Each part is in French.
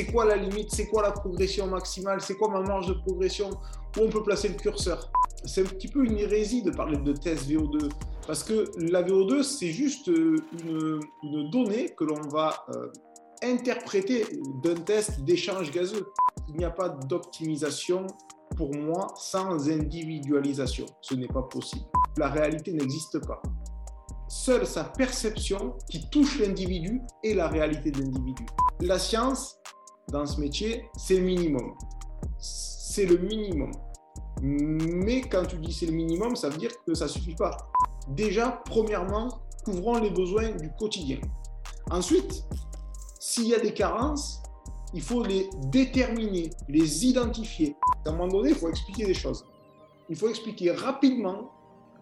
c'est quoi la limite, c'est quoi la progression maximale, c'est quoi ma marge de progression, où on peut placer le curseur? C'est un petit peu une hérésie de parler de test VO2, parce que la VO2, c'est juste euh, une, donnée que l'on va euh, interpréter d'un test d'échange gazeux. Il n'y a pas d'optimisation pour moi sans individualisation. Ce n'est pas possible. La réalité n'existe pas. Seule sa perception qui touche l'individu est la réalité de l'individu. La science, dans ce métier, c'est le minimum. C'est le minimum. Mais quand tu dis c'est le minimum, ça veut dire que ça ne suffit pas. Déjà, premièrement, couvrons les besoins du quotidien. Ensuite, s'il y a des carences, il faut les déterminer, les identifier. À un moment donné, il faut expliquer des choses. Il faut expliquer rapidement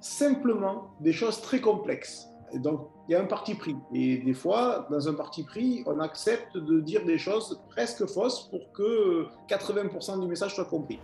simplement des choses très complexes. Donc, il y a un parti pris. Et des fois, dans un parti pris, on accepte de dire des choses presque fausses pour que 80% du message soit compris.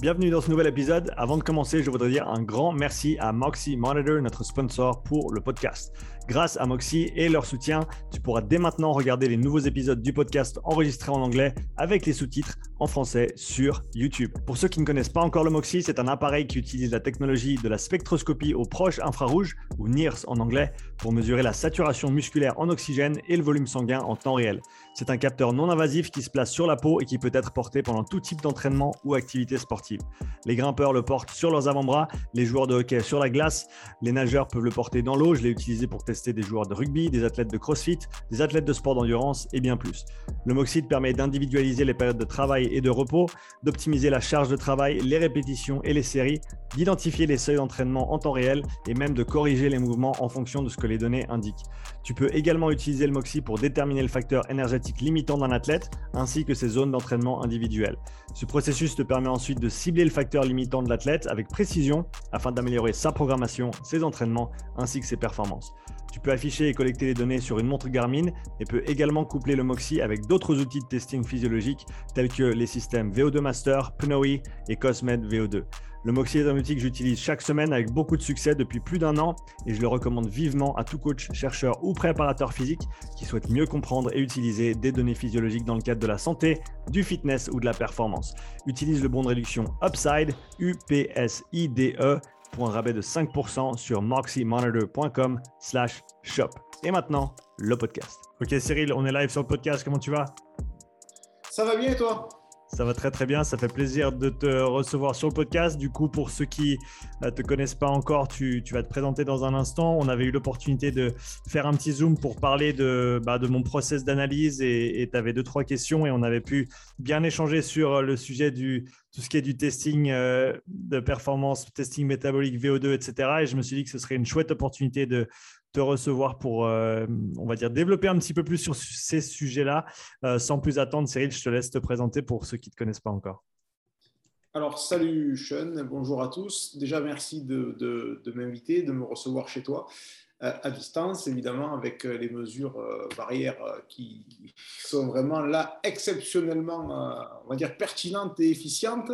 Bienvenue dans ce nouvel épisode. Avant de commencer, je voudrais dire un grand merci à Moxie Monitor, notre sponsor pour le podcast. Grâce à Moxie et leur soutien, tu pourras dès maintenant regarder les nouveaux épisodes du podcast enregistrés en anglais avec les sous-titres en français sur YouTube. Pour ceux qui ne connaissent pas encore le Moxie, c'est un appareil qui utilise la technologie de la spectroscopie au proche infrarouge, ou NIRS en anglais, pour mesurer la saturation musculaire en oxygène et le volume sanguin en temps réel. C'est un capteur non invasif qui se place sur la peau et qui peut être porté pendant tout type d'entraînement ou activité sportive. Les grimpeurs le portent sur leurs avant-bras, les joueurs de hockey sur la glace, les nageurs peuvent le porter dans l'eau. Je l'ai utilisé pour tester des joueurs de rugby, des athlètes de crossfit, des athlètes de sport d'endurance et bien plus. Le Moxide permet d'individualiser les périodes de travail et de repos, d'optimiser la charge de travail, les répétitions et les séries, d'identifier les seuils d'entraînement en temps réel et même de corriger les mouvements en fonction de ce que les données indiquent. Tu peux également utiliser le Moxi pour déterminer le facteur énergétique limitant d'un athlète ainsi que ses zones d'entraînement individuelles. Ce processus te permet ensuite de cibler le facteur limitant de l'athlète avec précision afin d'améliorer sa programmation, ses entraînements ainsi que ses performances. Tu peux afficher et collecter les données sur une montre Garmin et peux également coupler le Moxi avec d'autres outils de testing physiologique tels que les systèmes VO2 Master, Pnoe et Cosmed VO2. Le Moxie est un outil que j'utilise chaque semaine avec beaucoup de succès depuis plus d'un an et je le recommande vivement à tout coach, chercheur ou préparateur physique qui souhaite mieux comprendre et utiliser des données physiologiques dans le cadre de la santé, du fitness ou de la performance. Utilise le bon de réduction Upside, U-P-S-I-D-E, pour un rabais de 5% sur moxymonitor.com slash shop. Et maintenant, le podcast. Ok Cyril, on est live sur le podcast, comment tu vas? Ça va bien toi? Ça va très très bien, ça fait plaisir de te recevoir sur le podcast. Du coup, pour ceux qui ne euh, te connaissent pas encore, tu, vas te présenter dans un instant. On avait eu l'opportunité de faire un petit zoom pour parler de, bah, mon process d'analyse et tu avais deux, trois questions et on avait pu bien échanger sur le sujet du tout ce qui est du testing euh, de performance, testing métabolique, VO2, etc. Et je me suis dit que ce serait une chouette opportunité de, te recevoir pour, euh, on va dire, développer un petit peu plus sur ces sujets-là. Euh, sans plus attendre, Cyril, je te laisse te présenter pour ceux qui ne te connaissent pas encore. Alors, salut Sean, bonjour à tous. Déjà, merci de, m'inviter, de me recevoir chez toi euh, à distance, évidemment, avec les mesures barrières qui sont vraiment là exceptionnellement, on va dire, pertinentes et efficientes.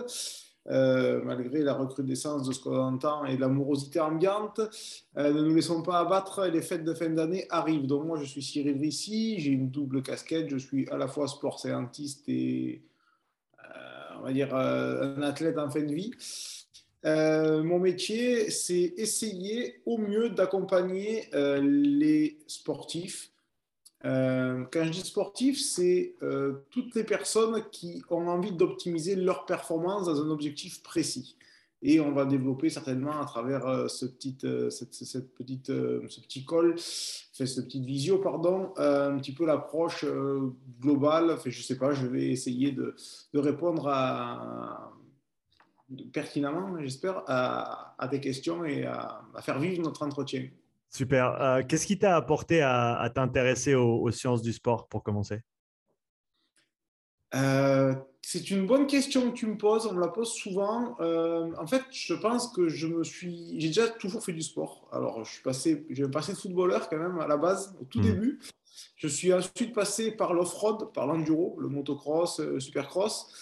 Euh, malgré la recrudescence de ce qu'on entend et l'amorosité ambiante. Euh, ne nous laissons pas abattre, les fêtes de fin d'année arrivent. Donc moi, je suis Cyril Rissy, j'ai une double casquette, je suis à la fois sport scientiste et, euh, on va dire, un athlète en fin de vie. mon métier, c'est essayer au mieux d'accompagner les sportifs euh, quand je dis sportif, c'est euh, toutes les personnes qui ont envie d'optimiser leur performance dans un objectif précis. Et on va développer certainement à travers euh, ce, petit, cette, petite, ce petit call, fait, cette petite visio, pardon, un petit peu l'approche globale. Je ne sais pas, je vais essayer de, répondre pertinemment, j'espère, à, à, tes questions et à faire vivre notre entretien. Super. Euh, qu'est-ce qui t'a apporté à, t'intéresser aux, sciences du sport pour commencer? Euh, C'est une bonne question que tu me poses. On me la pose souvent. Euh, en fait, je pense que je me suis. J'ai déjà toujours fait du sport. Alors, je suis passé. J'ai passé de footballeur quand même à la base, au tout hmm. début. Je suis ensuite passé par l'off-road, par l'enduro, le motocross, le supercross.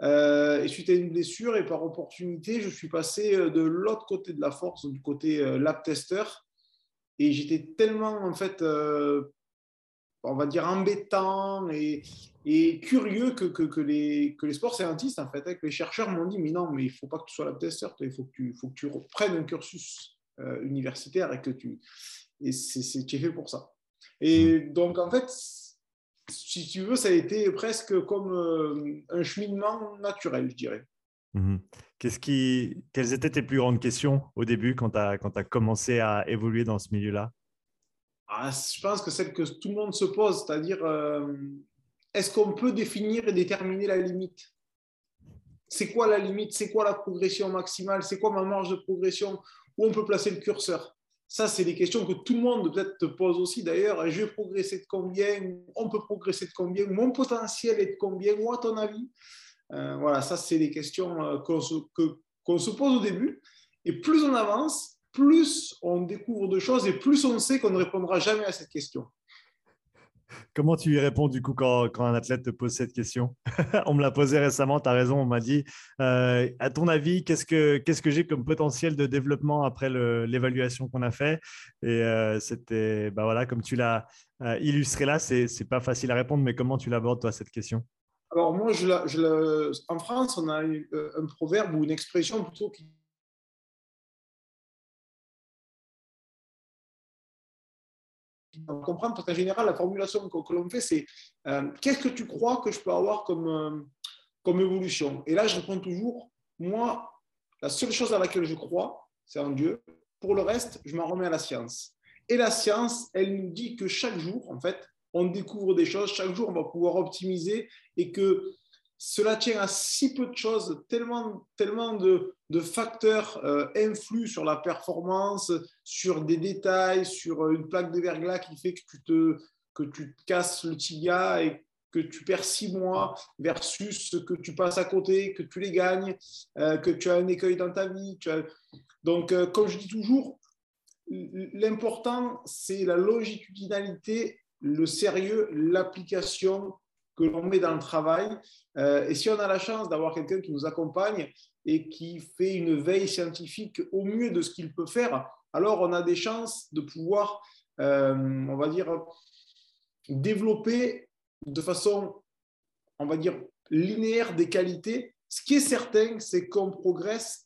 et suite à une blessure et par opportunité, je suis passé de l'autre côté de la force, du côté lab tester et j'étais tellement, en fait, on va dire, embêtant et, et curieux que, que, les, que les sports scientistes, en fait, avec les chercheurs m'ont dit, mais non, mais il ne faut pas que tu sois la testeur, il faut que tu, faut que tu reprennes un cursus euh, universitaire et que tu... Et c'est fait pour ça. Et mmh. donc, en fait, si tu veux, ça a été presque comme euh, un cheminement naturel, je dirais. Mmh quelles étaient tes plus grandes questions au début quand tu as, as, commencé à évoluer dans ce milieu-là? Ah, je pense que celle que tout le monde se pose, c'est-à-dire euh, est-ce qu'on peut définir et déterminer la limite? C'est quoi la limite? C'est quoi la progression maximale? C'est quoi ma marge de progression? Où on peut placer le curseur? Ça, c'est des questions que tout le monde peut-être te pose aussi. D'ailleurs, je vais progresser de combien? On peut progresser de combien? Mon potentiel est de combien? Ou à ton avis? Euh, Voilà, ça, c'est des questions euh, qu'on se, se pose au début. Et plus on avance, plus on découvre de choses et plus on sait qu'on ne répondra jamais à cette question. Comment tu y réponds du coup quand, un athlète te pose cette question? On me l'a posé récemment, tu as raison, on m'a dit, euh, à ton avis, qu'est-ce que, que j'ai comme potentiel de développement après l'évaluation qu'on a fait? Et c'était, bah voilà, comme tu l'as illustré là, c'est pas facile à répondre, mais comment tu l'abordes toi cette question? Alors moi, en France, on a un proverbe ou une expression plutôt qui comprendre parce qu'en général, la formulation que, l'on fait, c'est euh, qu'est-ce que tu crois que je peux avoir comme, euh, comme évolution? Et là, je réponds toujours moi, la seule chose à laquelle je crois, c'est en Dieu. Pour le reste, je m'en remets à la science. Et la science, elle nous dit que chaque jour, en fait, on découvre des choses, chaque jour, on va pouvoir optimiser et que cela tient à si peu de choses, tellement, tellement de, facteurs euh, influent sur la performance, sur des détails, sur une plaque de verglas qui fait que tu te, que tu casses le tibia et que tu perds six mois versus ce que tu passes à côté, que tu les gagnes, euh, que tu as un écueil dans ta vie. Donc, euh, comme je dis toujours, l'important, c'est la longitudinalité, le sérieux, l'application que l'on met dans le travail. Euh, et si on a la chance d'avoir quelqu'un qui nous accompagne et qui fait une veille scientifique au mieux de ce qu'il peut faire, alors on a des chances de pouvoir, euh, on va dire, développer de façon, on va dire, linéaire des qualités. Ce qui est certain, c'est qu'on progresse.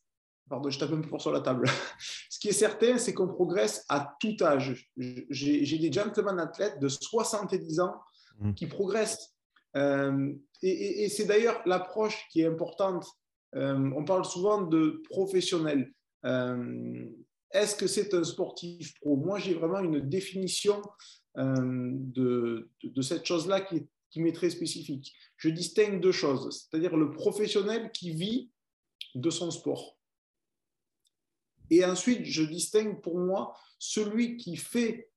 Pardon, je tape un peu fort sur la table. Ce qui est certain, c'est qu'on progresse à tout âge. J'ai des gentlemen athlètes de 70 ans mmh. qui progressent euh, et, c'est d'ailleurs l'approche qui est importante. Euh, on parle souvent de professionnel. Euh, est-ce que c'est un sportif pro? Moi, j'ai vraiment une définition de, de, cette chose-là qui, qui m'est très spécifique. Je distingue deux choses, c'est-à-dire le professionnel qui vit de son sport. Et ensuite, je distingue pour moi celui qui fait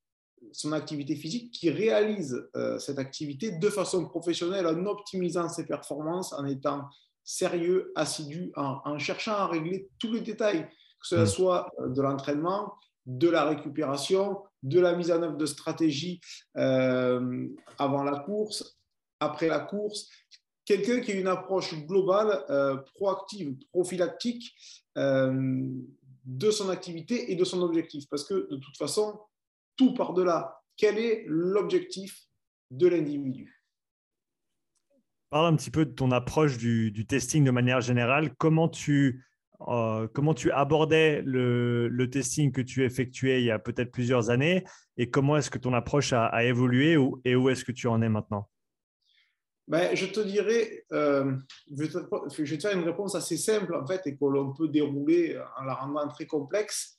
son activité physique, qui réalise euh, cette activité de façon professionnelle en optimisant ses performances, en étant sérieux, assidu, en, cherchant à régler tous les détails, que ce mm. soit euh, de l'entraînement, de la récupération, de la mise en œuvre de stratégies euh, avant la course, après la course. Quelqu'un qui a une approche globale, proactive, prophylactique de son activité et de son objectif. Parce que de toute façon, tout par-delà. Quel est l'objectif de l'individu? Parle un petit peu de ton approche du, testing de manière générale. Comment tu, euh, comment tu abordais le, testing que tu effectuais il y a peut-être plusieurs années et comment est-ce que ton approche a, évolué et où est-ce que tu en es maintenant? Ben, je te dirais, euh, je, vais te, faire une réponse assez simple en fait et que l'on peut dérouler en la rendant très complexe.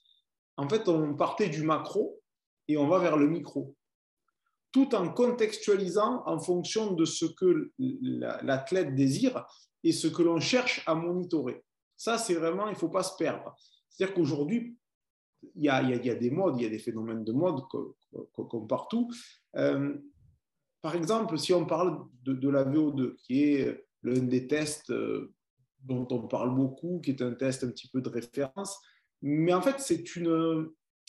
En fait, on partait du macro et on va vers le micro, tout en contextualisant en fonction de ce que l'athlète désire et ce que l'on cherche à monitorer. Ça, c'est vraiment, il ne faut pas se perdre. C'est-à-dire qu'aujourd'hui, il y, a, des modes, il y a des phénomènes de mode comme, partout. Euh, par exemple, si on parle de, la VO2, qui est l'un des tests euh, dont on parle beaucoup, qui est un test un petit peu de référence, mais en fait, c'est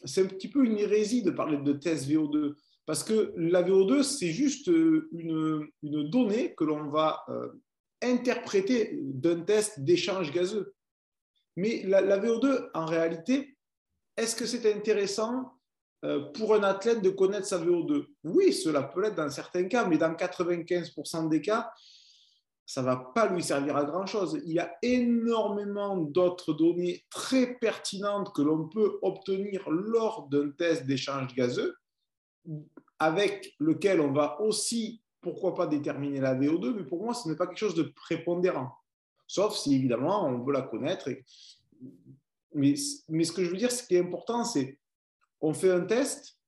c'est un petit peu une hérésie de parler de test VO2, parce que la VO2, c'est juste euh, une, une, donnée que l'on va euh, interpréter d'un test d'échange gazeux. Mais la, VO2, en réalité, est-ce que c'est intéressant pour un athlète de connaître sa VO2 Oui, cela peut l'être dans certains cas, mais dans 95% des cas, ça ne va pas lui servir à grand-chose. Il y a énormément d'autres données très pertinentes que l'on peut obtenir lors d'un test d'échange gazeux, avec lequel on va aussi, pourquoi pas, déterminer la VO2, mais pour moi, ce n'est pas quelque chose de prépondérant. Sauf si, évidemment, on veut la connaître. Mais, mais ce que je veux dire, ce qui est important, c'est on fait un test.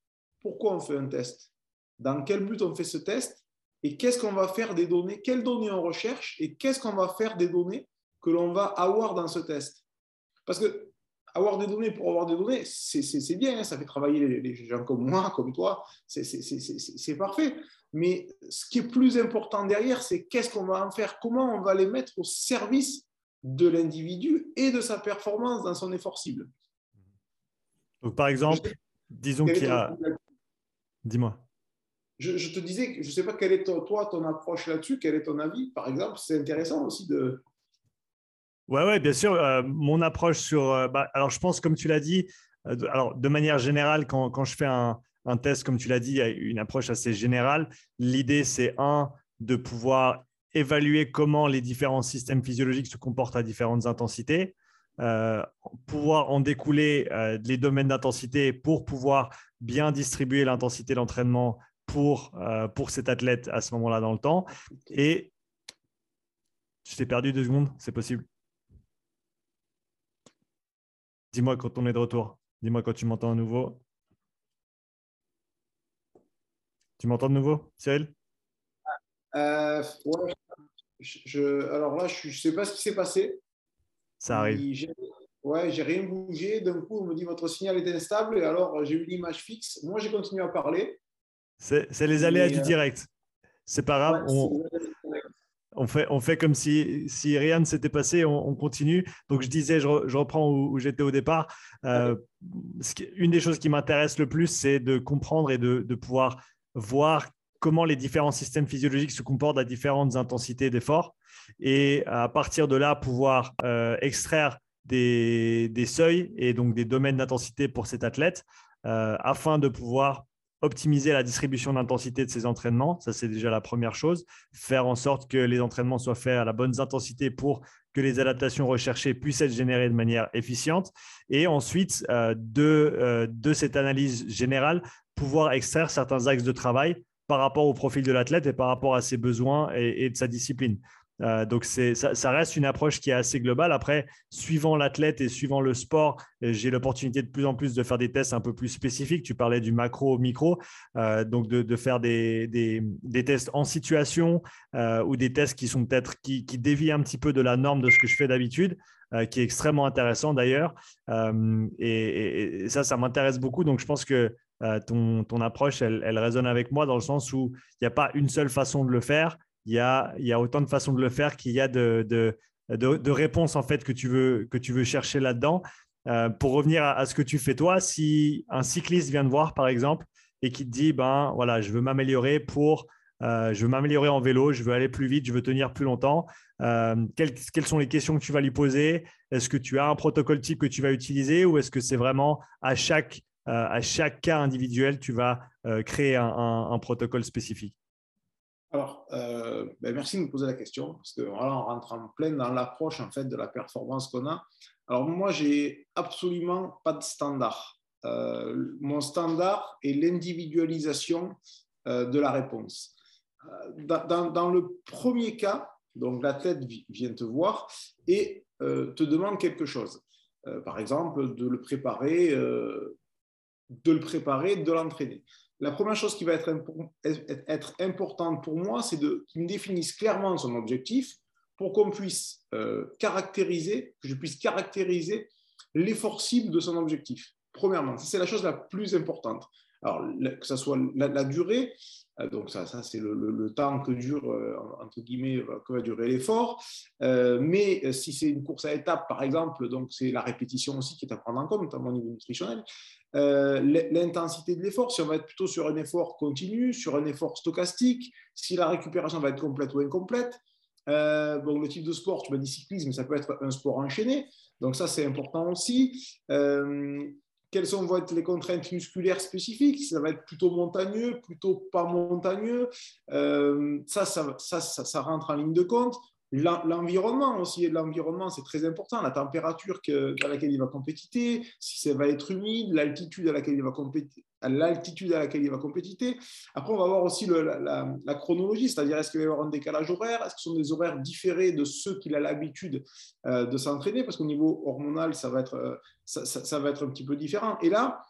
Pourquoi on fait un test? Dans quel but on fait ce test? Et qu'est-ce qu'on va faire des données? Quelles données on recherche? Et qu'est-ce qu'on va faire des données que l'on va avoir dans ce test? Parce que avoir des données pour avoir des données, c'est bien, hein, ça fait travailler les, gens comme moi, comme toi, c'est parfait. Mais ce qui est plus important derrière, c'est qu'est-ce qu'on va en faire, comment on va les mettre au service de l'individu et de sa performance dans son effort cible? Donc, par exemple, disons qu'il y a. Dis-moi. Je, te disais, je ne sais pas quelle est toi ton approche là-dessus, quel est ton avis, par exemple. C'est intéressant aussi de. Ouais, ouais, bien sûr. Euh, mon approche sur. Euh, bah, alors, je pense, comme tu l'as dit, euh, alors de manière générale, quand, quand je fais un, un, test, comme tu l'as dit, il y a une approche assez générale. L'idée, c'est un, de pouvoir évaluer comment les différents systèmes physiologiques se comportent à différentes intensités. Euh, pouvoir en découler euh, les domaines d'intensité pour pouvoir bien distribuer l'intensité d'entraînement pour, euh, pour cet athlète à ce moment-là dans le temps. Et je t'ai perdu deux secondes, c'est possible. Dis-moi quand on est de retour. Dis-moi quand tu m'entends à nouveau. Tu m'entends de nouveau, Cyril? Je, alors là, je ne sais pas ce qui s'est passé. Ça arrive. Ouais, j'ai rien bougé. D'un coup, on me dit votre signal est instable. Et alors, j'ai eu l'image fixe. Moi, j'ai continué à parler. C'est les aléas du direct. C'est pas grave. on, fait, on fait comme si, si rien ne s'était passé. On, continue. Donc, je disais, je, reprends où, j'étais au départ. Euh, une des choses qui m'intéresse le plus, c'est de comprendre et de, de pouvoir voir comment les différents systèmes physiologiques se comportent à différentes intensités d'effort et à partir de là, pouvoir euh, extraire des, seuils et donc des domaines d'intensité pour cet athlète euh, afin de pouvoir optimiser la distribution d'intensité de ses entraînements. Ça, c'est déjà la première chose. Faire en sorte que les entraînements soient faits à la bonne intensité pour que les adaptations recherchées puissent être générées de manière efficiente. Et ensuite, euh, de, de cette analyse générale, pouvoir extraire certains axes de travail par rapport au profil de l'athlète et par rapport à ses besoins et de sa discipline. Euh, donc, ça, reste une approche qui est assez globale. Après, suivant l'athlète et suivant le sport, euh, j'ai l'opportunité de plus en plus de faire des tests un peu plus spécifiques. Tu parlais du macro au micro, euh, donc de, faire des, des, tests en situation ou des tests qui sont peut-être qui, qui, dévient un petit peu de la norme de ce que je fais d'habitude. qui est extrêmement intéressant d'ailleurs. Et, et, ça, ça m'intéresse beaucoup. Donc, je pense que ton, ton, approche, elle, elle, résonne avec moi dans le sens où il n'y a pas une seule façon de le faire il y a, autant de façons de le faire qu'il y a de, réponses en fait que tu veux, chercher là-dedans. Euh, pour revenir à, ce que tu fais toi, si un cycliste vient te voir par exemple et qui te dit ben voilà, je veux m'améliorer pour euh, je veux m'améliorer en vélo, je veux aller plus vite, je veux tenir plus longtemps. Euh, quelles, quelles, sont les questions que tu vas lui poser? Est-ce que tu as un protocole type que tu vas utiliser ou est-ce que c'est vraiment à chaque, à chaque cas individuel, tu vas créer un protocole spécifique? Alors, euh, ben, merci de me poser la question, parce que voilà, on rentre en plein dans l'approche en fait de la performance qu'on a. Alors moi, j'ai absolument pas de standard. Euh, mon standard est l'individualisation euh, de la réponse. Dans, le premier cas, donc l'athlète vient te voir et te demande quelque chose. par exemple, de le préparer, de le préparer, de l'entraîner la première chose qui va être, importante pour moi, c'est qu'il me définisse clairement son objectif pour qu'on puisse euh, caractériser, que je puisse caractériser l'effort cible de son objectif. Premièrement, c'est la chose la plus importante. Alors, que ce soit la, durée, euh, donc ça, ça c'est le, temps que dure, euh, entre guillemets, que va durer l'effort. mais si c'est une course à étapes, par exemple, donc c'est la répétition aussi qui est à prendre en compte, notamment au niveau nutritionnel. Euh, l'intensité de l'effort, si on va être plutôt sur un effort continu, sur un effort stochastique, si la récupération va être complète ou incomplète. Euh, le type de sport, tu m'as dit cyclisme, ça peut être un sport enchaîné, donc ça c'est important aussi. Euh, quelles sont, vont être les contraintes musculaires spécifiques? Ça va être plutôt montagneux, plutôt pas montagneux. Euh, ça, ça, ça, ça, rentre en ligne de compte. L'environnement aussi, l'environnement c'est très important, la température à laquelle il va compétiter, si ça va être humide, l'altitude à laquelle il va compétiter, l'altitude à laquelle il va compétiter. Après, on va voir aussi la, chronologie, c'est-à-dire est-ce qu'il va y avoir un décalage horaire, est-ce que ce sont des horaires différés de ceux qu'il a l'habitude euh, de s'entraîner, parce qu'au niveau hormonal, ça va, être, euh, ça, va être un petit peu différent. Et là,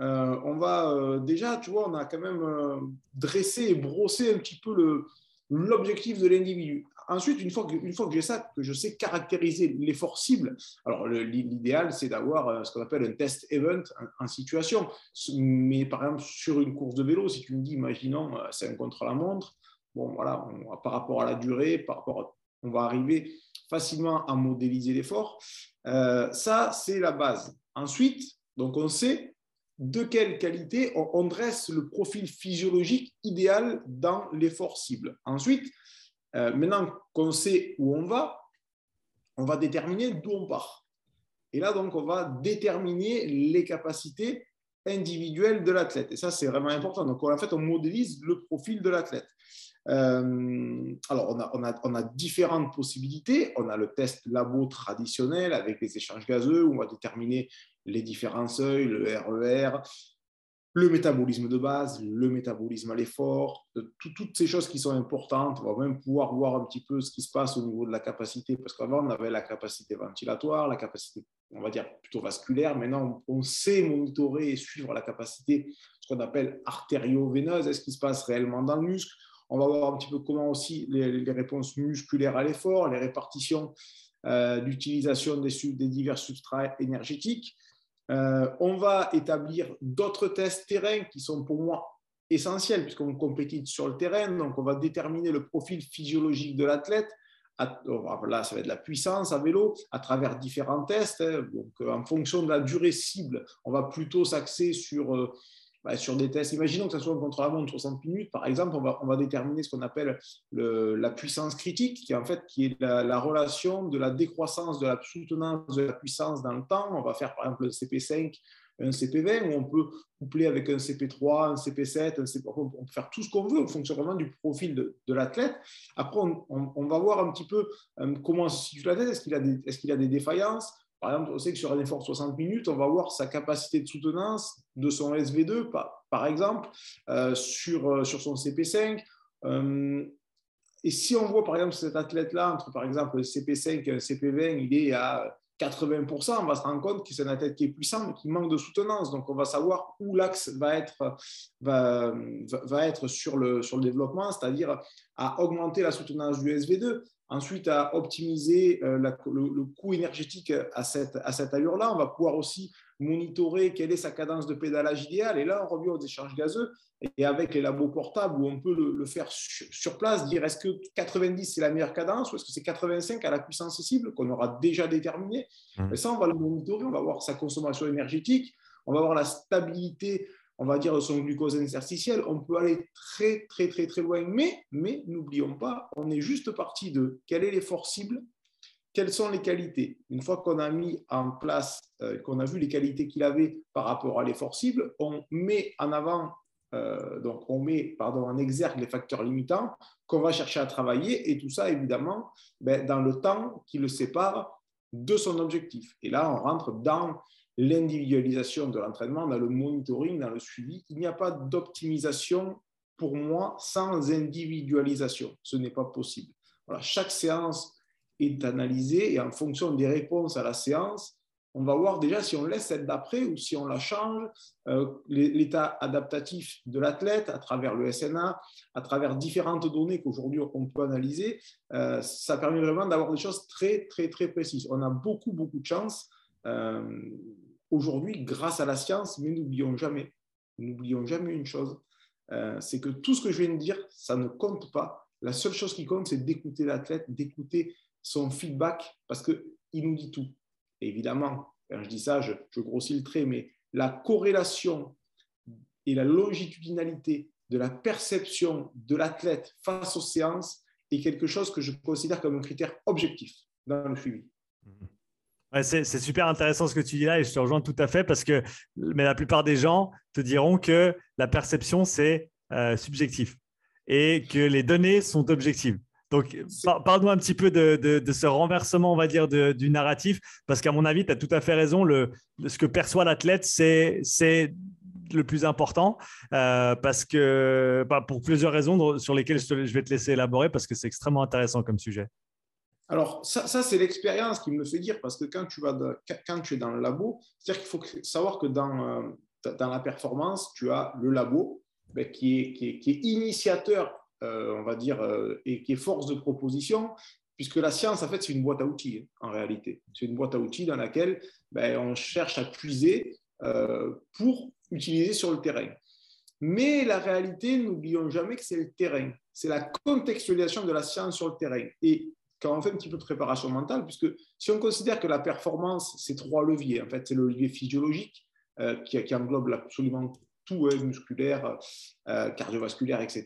euh, on va déjà, tu vois, on a quand même dressé et brossé un petit peu l'objectif de l'individu. Ensuite, une fois que, j'ai ça, que je sais caractériser l'effort cible, alors l'idéal, c'est d'avoir euh, ce qu'on appelle un test event en, situation. Mais par exemple, sur une course de vélo, si tu me dis, imaginons, euh, c'est un contre-la-montre, bon, voilà, par rapport à la durée, par rapport on va arriver facilement à modéliser l'effort. Euh, ça, c'est la base. Ensuite, donc on sait de quelle qualité on, dresse le profil physiologique idéal dans l'effort cible. Ensuite, euh, maintenant qu'on sait où on va, on va déterminer d'où on part. Et là, donc, on va déterminer les capacités individuelles de l'athlète. Et ça, c'est vraiment important. Donc, en fait, on modélise le profil de l'athlète. Euh, alors, on a, on, a, on a, différentes possibilités. On a le test labo traditionnel avec les échanges gazeux où on va déterminer les différents seuils, le RER, le métabolisme de base, le métabolisme à l'effort, toutes ces choses qui sont importantes. On va même pouvoir voir un petit peu ce qui se passe au niveau de la capacité, parce qu'avant, on avait la capacité ventilatoire, la capacité, on va dire, plutôt vasculaire. Maintenant, on sait monitorer et suivre la capacité, ce qu'on appelle artério-veineuse. Est-ce qui se passe réellement dans le muscle? On va voir un petit peu comment aussi les, réponses musculaires à l'effort, les répartitions euh, d'utilisation des, des divers substrats énergétiques. Euh, on va établir d'autres tests terrain qui sont pour moi essentiels puisqu'on compétit sur le terrain. Donc, on va déterminer le profil physiologique de l'athlète. Là, ça va être la puissance à vélo à travers différents tests. Hein. Donc, en fonction de la durée cible, on va plutôt s'axer sur euh, bah, sur des tests, imaginons que ce soit un contre-la-montre 60 minutes, par exemple, on va, déterminer ce qu'on appelle le, la puissance critique, qui est en fait qui est la, relation de la décroissance de la soutenance de la puissance dans le temps. On va faire par exemple un CP5, un CP20, où on peut coupler avec un CP3, un CP7, un CP... on peut faire tout ce qu'on veut en fonction vraiment du profil de, l'athlète. Après, on, va voir un petit peu euh, comment se situe l'athlète, est-ce qu'il a, est a des défaillances? Par exemple, on sait que sur un effort de 60 minutes, on va voir sa capacité de soutenance de son SV2, par, exemple, euh, sur, euh, sur son CP5. Euh, et si on voit, par exemple, cet athlète-là, entre par exemple le CP5 et le CP20, il est à 80%, on va se rendre compte que c'est un athlète qui est puissant, mais qui manque de soutenance. Donc, on va savoir où l'axe va être, va être sur, le, sur le développement, c'est-à-dire à augmenter la soutenance du SV2. Ensuite, à optimiser euh, le, coût énergétique à cette, à cette allure-là. On va pouvoir aussi monitorer quelle est sa cadence de pédalage idéale. Et là, on revient aux échanges gazeux et avec les labos portables où on peut le, faire sur, place, dire est-ce que 90 c'est la meilleure cadence ou est-ce que c'est 85 à la puissance cible qu'on aura déjà déterminé. Mmh. Et ça, on va le monitorer, on va voir sa consommation énergétique, on va voir la stabilité on va dire, son glucose interstitiel, on peut aller très, très, très, très loin. Mais, mais n'oublions pas, on est juste parti de quel est l'effort cible, quelles sont les qualités. Une fois qu'on a mis en place, euh, qu'on a vu les qualités qu'il avait par rapport à l'effort cible, on met en avant, euh, donc on met, pardon, en exergue les facteurs limitants qu'on va chercher à travailler, et tout ça, évidemment, ben, dans le temps qui le sépare de son objectif. Et là, on rentre dans l'individualisation de l'entraînement, dans le monitoring, dans le suivi. Il n'y a pas d'optimisation pour moi sans individualisation. Ce n'est pas possible. Voilà, chaque séance est analysée et en fonction des réponses à la séance, on va voir déjà si on laisse celle d'après ou si on la change, euh, l'état adaptatif de l'athlète à travers le SNA, à travers différentes données qu'aujourd'hui on peut analyser. Euh, ça permet vraiment d'avoir des choses très, très, très précises. On a beaucoup, beaucoup de chance. Euh, aujourd'hui grâce à la science, mais n'oublions jamais, n'oublions jamais une chose, euh, c'est que tout ce que je viens de dire, ça ne compte pas. La seule chose qui compte, c'est d'écouter l'athlète, d'écouter son feedback, parce qu'il nous dit tout. évidemment, quand je dis ça, je, grossis le trait, mais la corrélation et la longitudinalité de la perception de l'athlète face aux séances est quelque chose que je considère comme un critère objectif dans le suivi. Mmh. C'est super intéressant ce que tu dis là et je te rejoins tout à fait parce que mais la plupart des gens te diront que la perception, c'est euh, subjectif et que les données sont objectives. Donc, parle-nous un petit peu de, ce renversement, on va dire, du narratif, parce qu'à mon avis, tu as tout à fait raison. Ce que perçoit l'athlète, c'est le plus important, euh, parce que, bah, pour plusieurs raisons sur lesquelles je, vais te laisser élaborer, parce que c'est extrêmement intéressant comme sujet. Alors, ça, c'est l'expérience qui me fait dire, parce que quand tu, vas es dans le labo, c'est-à-dire qu'il faut savoir que dans, euh, dans la performance, tu as le labo ben, qui, est, qui, est, initiateur, euh, on va dire, et qui est force de proposition, puisque la science, en fait, c'est une boîte à outils, hein, en réalité. C'est une boîte à outils dans laquelle ben, on cherche à puiser pour utiliser sur le terrain. Mais la réalité, n'oublions jamais que c'est le terrain. C'est la contextualisation de la science sur le terrain. Quand on fait un petit peu de préparation mentale, puisque si on considère que la performance, c'est trois leviers, en fait, c'est le levier physiologique euh, qui, englobe absolument tout, hein, musculaire, euh, cardiovasculaire, etc.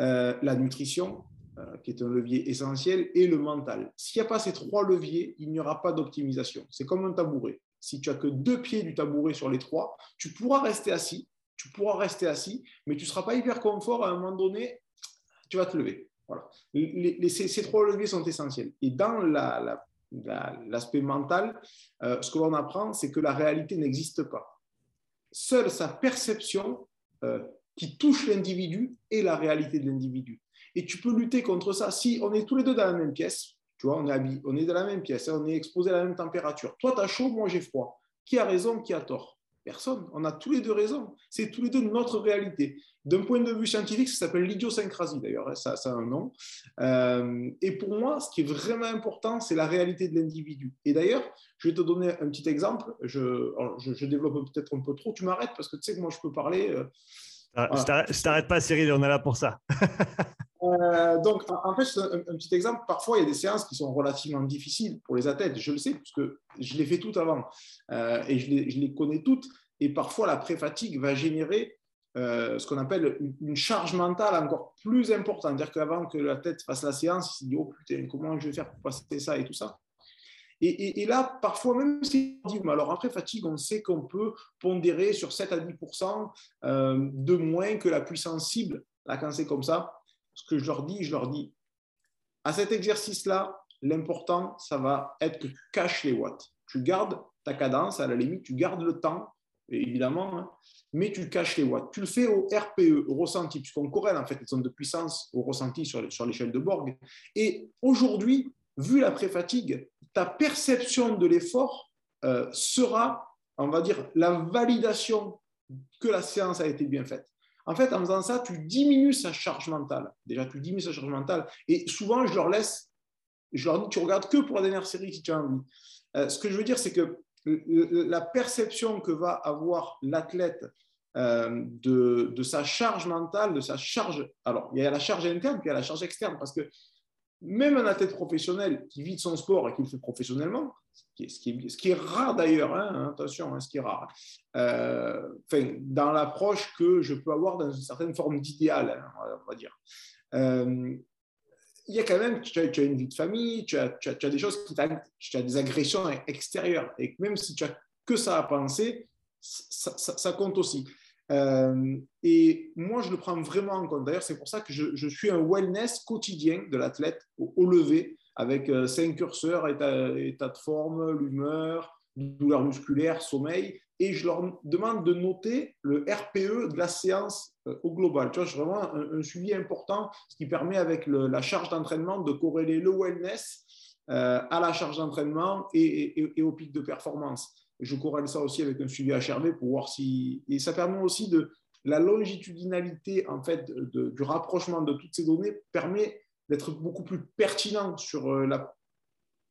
Euh, la nutrition, qui est un levier essentiel, et le mental. S'il n'y a pas ces trois leviers, il n'y aura pas d'optimisation. C'est comme un tabouret si tu as que deux pieds du tabouret sur les trois, tu pourras rester assis, tu pourras rester assis, mais tu ne seras pas hyper confort à un moment donné, tu vas te lever. Voilà. ces, trois leviers sont essentiels. Et dans l'aspect mental, euh, ce que l'on apprend, c'est que la réalité n'existe pas. Seule sa perception euh, qui touche l'individu est la réalité de l'individu. Et tu peux lutter contre ça si on est tous les deux dans la même pièce, tu vois, on est, on est dans la même pièce, on est exposé à la même température. Toi, tu as chaud, moi, j'ai froid. Qui a raison, qui a tort? Personne. On a tous les deux raison. C'est tous les deux notre réalité. D'un point de vue scientifique, ça s'appelle l'idiosyncrasie, d'ailleurs. Hein, ça, ça, a un nom. Euh, et pour moi, ce qui est vraiment important, c'est la réalité de l'individu. Et d'ailleurs, je vais te donner un petit exemple. Je, je, développe peut-être un peu trop. Tu m'arrêtes parce que tu sais que moi, je peux parler. Euh, ah, je t'arrête pas, Cyril, on est là pour ça. Euh, donc, en fait, un, un, petit exemple, parfois il y a des séances qui sont relativement difficiles pour les athlètes, je le sais, puisque je les fais toutes avant euh, et je les, connais toutes. Et parfois, la pré-fatigue va générer euh, ce qu'on appelle une, charge mentale encore plus importante. C'est-à-dire qu'avant que l'athlète fasse la séance, il se dit Oh putain, comment je vais faire pour passer ça et tout ça? Et, là, parfois, même si alors après fatigue, on sait qu'on peut pondérer sur 7 à 10% de moins que la puissance cible. Là, quand c'est comme ça, ce que je leur dis, je leur dis, à cet exercice-là, l'important, ça va être que tu caches les watts. Tu gardes ta cadence, à la limite, tu gardes le temps, évidemment, hein, mais tu caches les watts. Tu le fais au RPE, au ressenti, puisqu'on corrèle en fait les zones de puissance au ressenti sur, l'échelle de Borg. Et aujourd'hui, vu la pré-fatigue, ta perception de l'effort euh, sera, on va dire, la validation que la séance a été bien faite. En fait, en faisant ça, tu diminues sa charge mentale. Déjà, tu diminues sa charge mentale. Et souvent, je leur laisse, je leur dis, tu regardes que pour la dernière série si tu as envie. Euh, ce que je veux dire, c'est que la perception que va avoir l'athlète euh, de, de, sa charge mentale, de sa charge. Alors, il y a la charge interne, puis il y a la charge externe, parce que même un athlète professionnel qui vit de son sport et qui le fait professionnellement, ce qui est, rare d'ailleurs, hein, attention, hein, ce qui est rare, euh, dans l'approche que je peux avoir dans une certaine forme d'idéal, hein, on va dire. Euh, il y a quand même, tu as, une vie de famille, tu as, des choses tu as des agressions extérieures, et même si tu as que ça à penser, ça compte aussi. Euh, et moi, je le prends vraiment en compte. D'ailleurs, c'est pour ça que je, suis un wellness quotidien de l'athlète au, lever, avec euh, cinq curseurs, état, état de forme, l'humeur, douleur musculaire, sommeil. Et je leur demande de noter le RPE de la séance euh, au global. Tu vois, c'est vraiment un, suivi important, ce qui permet avec la charge d'entraînement de corréler le wellness à la charge d'entraînement et, au pic de performance je corrèle ça aussi avec un suivi HRV pour voir si. Et ça permet aussi de. La longitudinalité en fait, du rapprochement de toutes ces données permet d'être beaucoup plus pertinent sur euh, la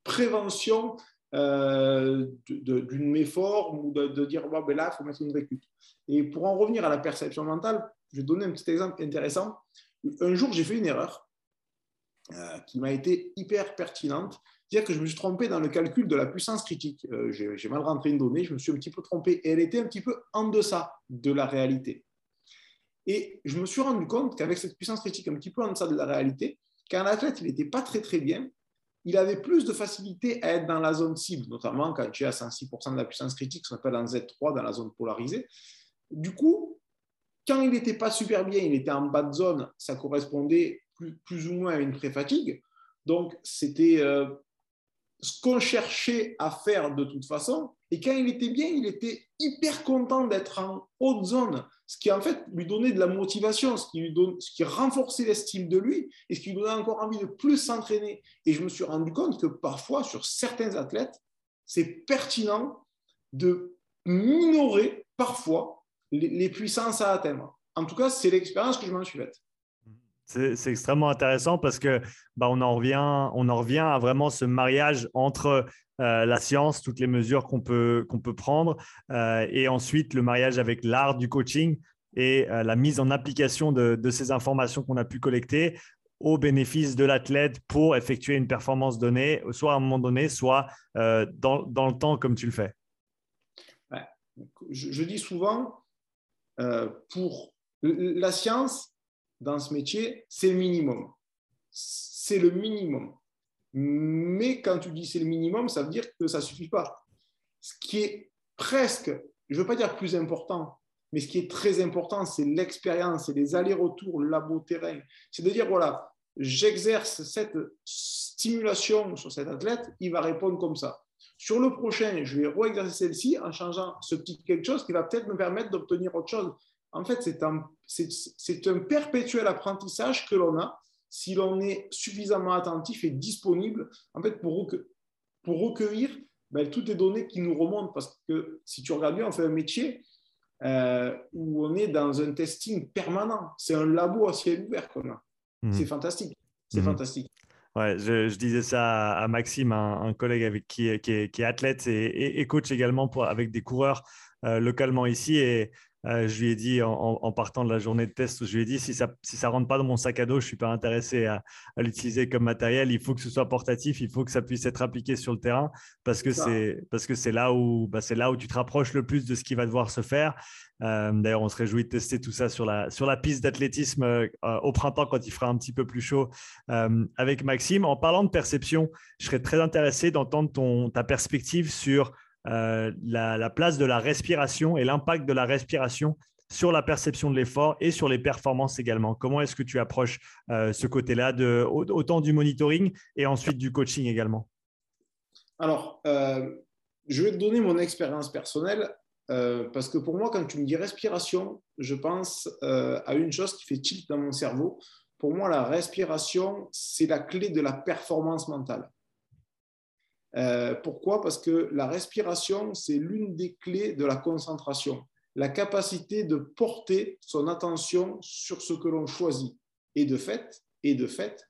prévention euh, d'une méforme ou de, dire bon, ben là, il faut mettre une récup. Et pour en revenir à la perception mentale, je vais donner un petit exemple intéressant. Un jour, j'ai fait une erreur euh, qui m'a été hyper pertinente. C'est-à-dire que je me suis trompé dans le calcul de la puissance critique. Euh, j'ai mal rentré une donnée, je me suis un petit peu trompé et elle était un petit peu en deçà de la réalité. Et je me suis rendu compte qu'avec cette puissance critique un petit peu en deçà de la réalité, quand l'athlète n'était pas très très bien, il avait plus de facilité à être dans la zone cible, notamment quand tu es à 106% de la puissance critique, ce qu'on appelle en Z3, dans la zone polarisée. Du coup, quand il n'était pas super bien, il était en bas de zone, ça correspondait plus, ou moins à une pré-fatigue. Donc, c'était euh, ce qu'on cherchait à faire de toute façon. Et quand il était bien, il était hyper content d'être en haute zone, ce qui en fait lui donnait de la motivation, ce qui, lui ce qui renforçait l'estime de lui et ce qui lui donnait encore envie de plus s'entraîner. Et je me suis rendu compte que parfois, sur certains athlètes, c'est pertinent de minorer parfois les, puissances à atteindre. En tout cas, c'est l'expérience que je m'en suis faite. C'est extrêmement intéressant parce que bah, on, en revient, on en revient à vraiment ce mariage entre euh, la science, toutes les mesures qu'on peut, qu'on peut prendre, euh, et ensuite le mariage avec l'art du coaching et euh, la mise en application de, de ces informations qu'on a pu collecter au bénéfice de l'athlète pour effectuer une performance donnée, soit à un moment donné, soit dans, dans, le temps comme tu le fais. Je, je, dis souvent, pour la science, dans ce métier, c'est le minimum. C'est le minimum. Mais quand tu dis c'est le minimum, ça veut dire que ça ne suffit pas. Ce qui est presque, je ne veux pas dire plus important, mais ce qui est très important, c'est l'expérience, c'est les allers-retours labo-terrain. C'est de dire, voilà, j'exerce cette stimulation sur cet athlète, il va répondre comme ça. Sur le prochain, je vais re-exercer celle-ci en changeant ce petit quelque chose qui va peut-être me permettre d'obtenir autre chose en fait, c'est un, perpétuel apprentissage que l'on a si l'on est suffisamment attentif et disponible en fait, pour, recueillir ben, toutes les données qui nous remontent. Parce que si tu regardes bien, on fait un métier euh, où on est dans un testing permanent. C'est un labo à ciel ouvert qu'on a. Mmh. C'est fantastique. C'est mmh. fantastique. Ouais, je, disais ça à, Maxime, un, collègue avec qui, qui, est, athlète et, coach également pour, avec des coureurs euh, localement ici. Et euh, je lui ai dit en, partant de la journée de test, je lui ai dit si ça si ça rentre pas dans mon sac à dos, je suis pas intéressé à, l'utiliser comme matériel. Il faut que ce soit portatif, il faut que ça puisse être appliqué sur le terrain parce que c'est parce que c'est là où bah, c'est là où tu te rapproches le plus de ce qui va devoir se faire. Euh, d'ailleurs, on se réjouit de tester tout ça sur la sur la piste d'athlétisme euh, au printemps quand il fera un petit peu plus chaud avec Maxime. En parlant de perception, je serais très intéressé d'entendre ton ta perspective sur euh, la, place de la respiration et l'impact de la respiration sur la perception de l'effort et sur les performances également. Comment est-ce que tu approches euh, ce côté-là, autant du monitoring et ensuite du coaching également? Alors, euh, je vais te donner mon expérience personnelle parce que pour moi, quand tu me dis respiration, je pense à une chose qui fait tilt dans mon cerveau. Pour moi, la respiration, c'est la clé de la performance mentale. Euh, pourquoi? Parce que la respiration, c'est l'une des clés de la concentration, la capacité de porter son attention sur ce que l'on choisit. Et de fait, et de fait,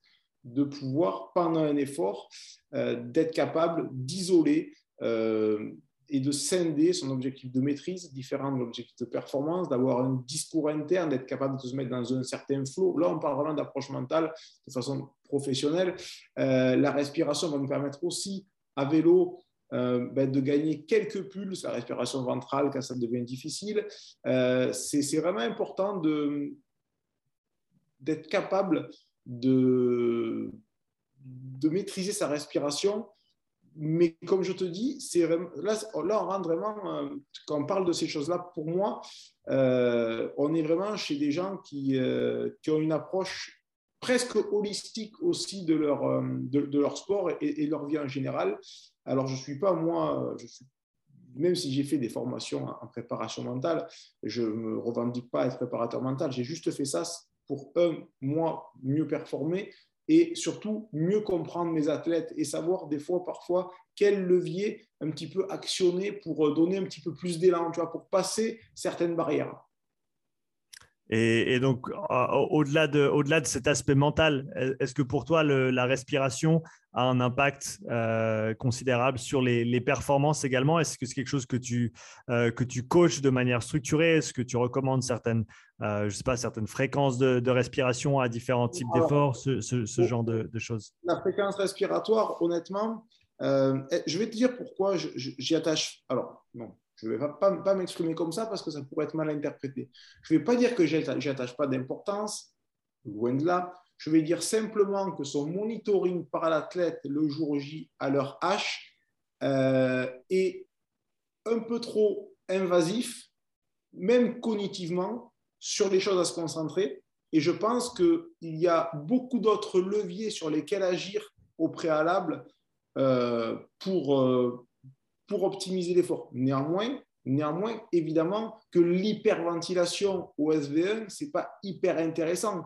de pouvoir, pendant un effort, euh, d'être capable d'isoler euh, et de scinder son objectif de maîtrise différent de l'objectif de performance, d'avoir un discours interne, d'être capable de se mettre dans un certain flow. Là, on parle vraiment d'approche mentale de façon professionnelle. la respiration va nous permettre aussi à vélo euh, ben, de gagner quelques pulses, la respiration ventrale quand ça devient difficile. Euh, c'est vraiment important d'être capable de, maîtriser sa respiration. Mais comme je te dis, là, on rentre vraiment, euh, quand on parle de ces choses-là, pour moi, on est vraiment chez des gens qui ont une approche presque holistique aussi de leur, euh, de, leur sport et, leur vie en général. Alors, je ne suis pas, moi, je suis, même si j'ai fait des formations en préparation mentale, je ne me revendique pas être préparateur mental. J'ai juste fait ça pour, un, moi, mieux performer et surtout mieux comprendre mes athlètes et savoir des fois, parfois, quel levier un petit peu actionner pour donner un petit peu plus d'élan, tu vois, pour passer certaines barrières. Et, donc, au-delà de, au -delà de cet aspect mental, est-ce que pour toi, la respiration a un impact euh, considérable sur les, performances également? Est-ce que c'est quelque chose que tu, euh, que tu coaches de manière structurée? Est-ce que tu recommandes certaines, euh, je sais pas, certaines fréquences de, respiration à différents types d'efforts, ce, ce, genre de, choses? La fréquence respiratoire, honnêtement, je vais te dire pourquoi j'y attache. Alors, non, je ne vais pas, m'exprimer comme ça parce que ça pourrait être mal interprété. Je ne vais pas dire que je n'y attache pas d'importance, loin de là. je vais dire simplement que son monitoring par l'athlète le jour J à leur H euh, est un peu trop invasif, même cognitivement, sur les choses à se concentrer. Et je pense qu'il y a beaucoup d'autres leviers sur lesquels agir au préalable euh, pour, euh, pour optimiser l'effort. Néanmoins, néanmoins, évidemment que l'hyperventilation au SV1, ce n'est pas hyper intéressant.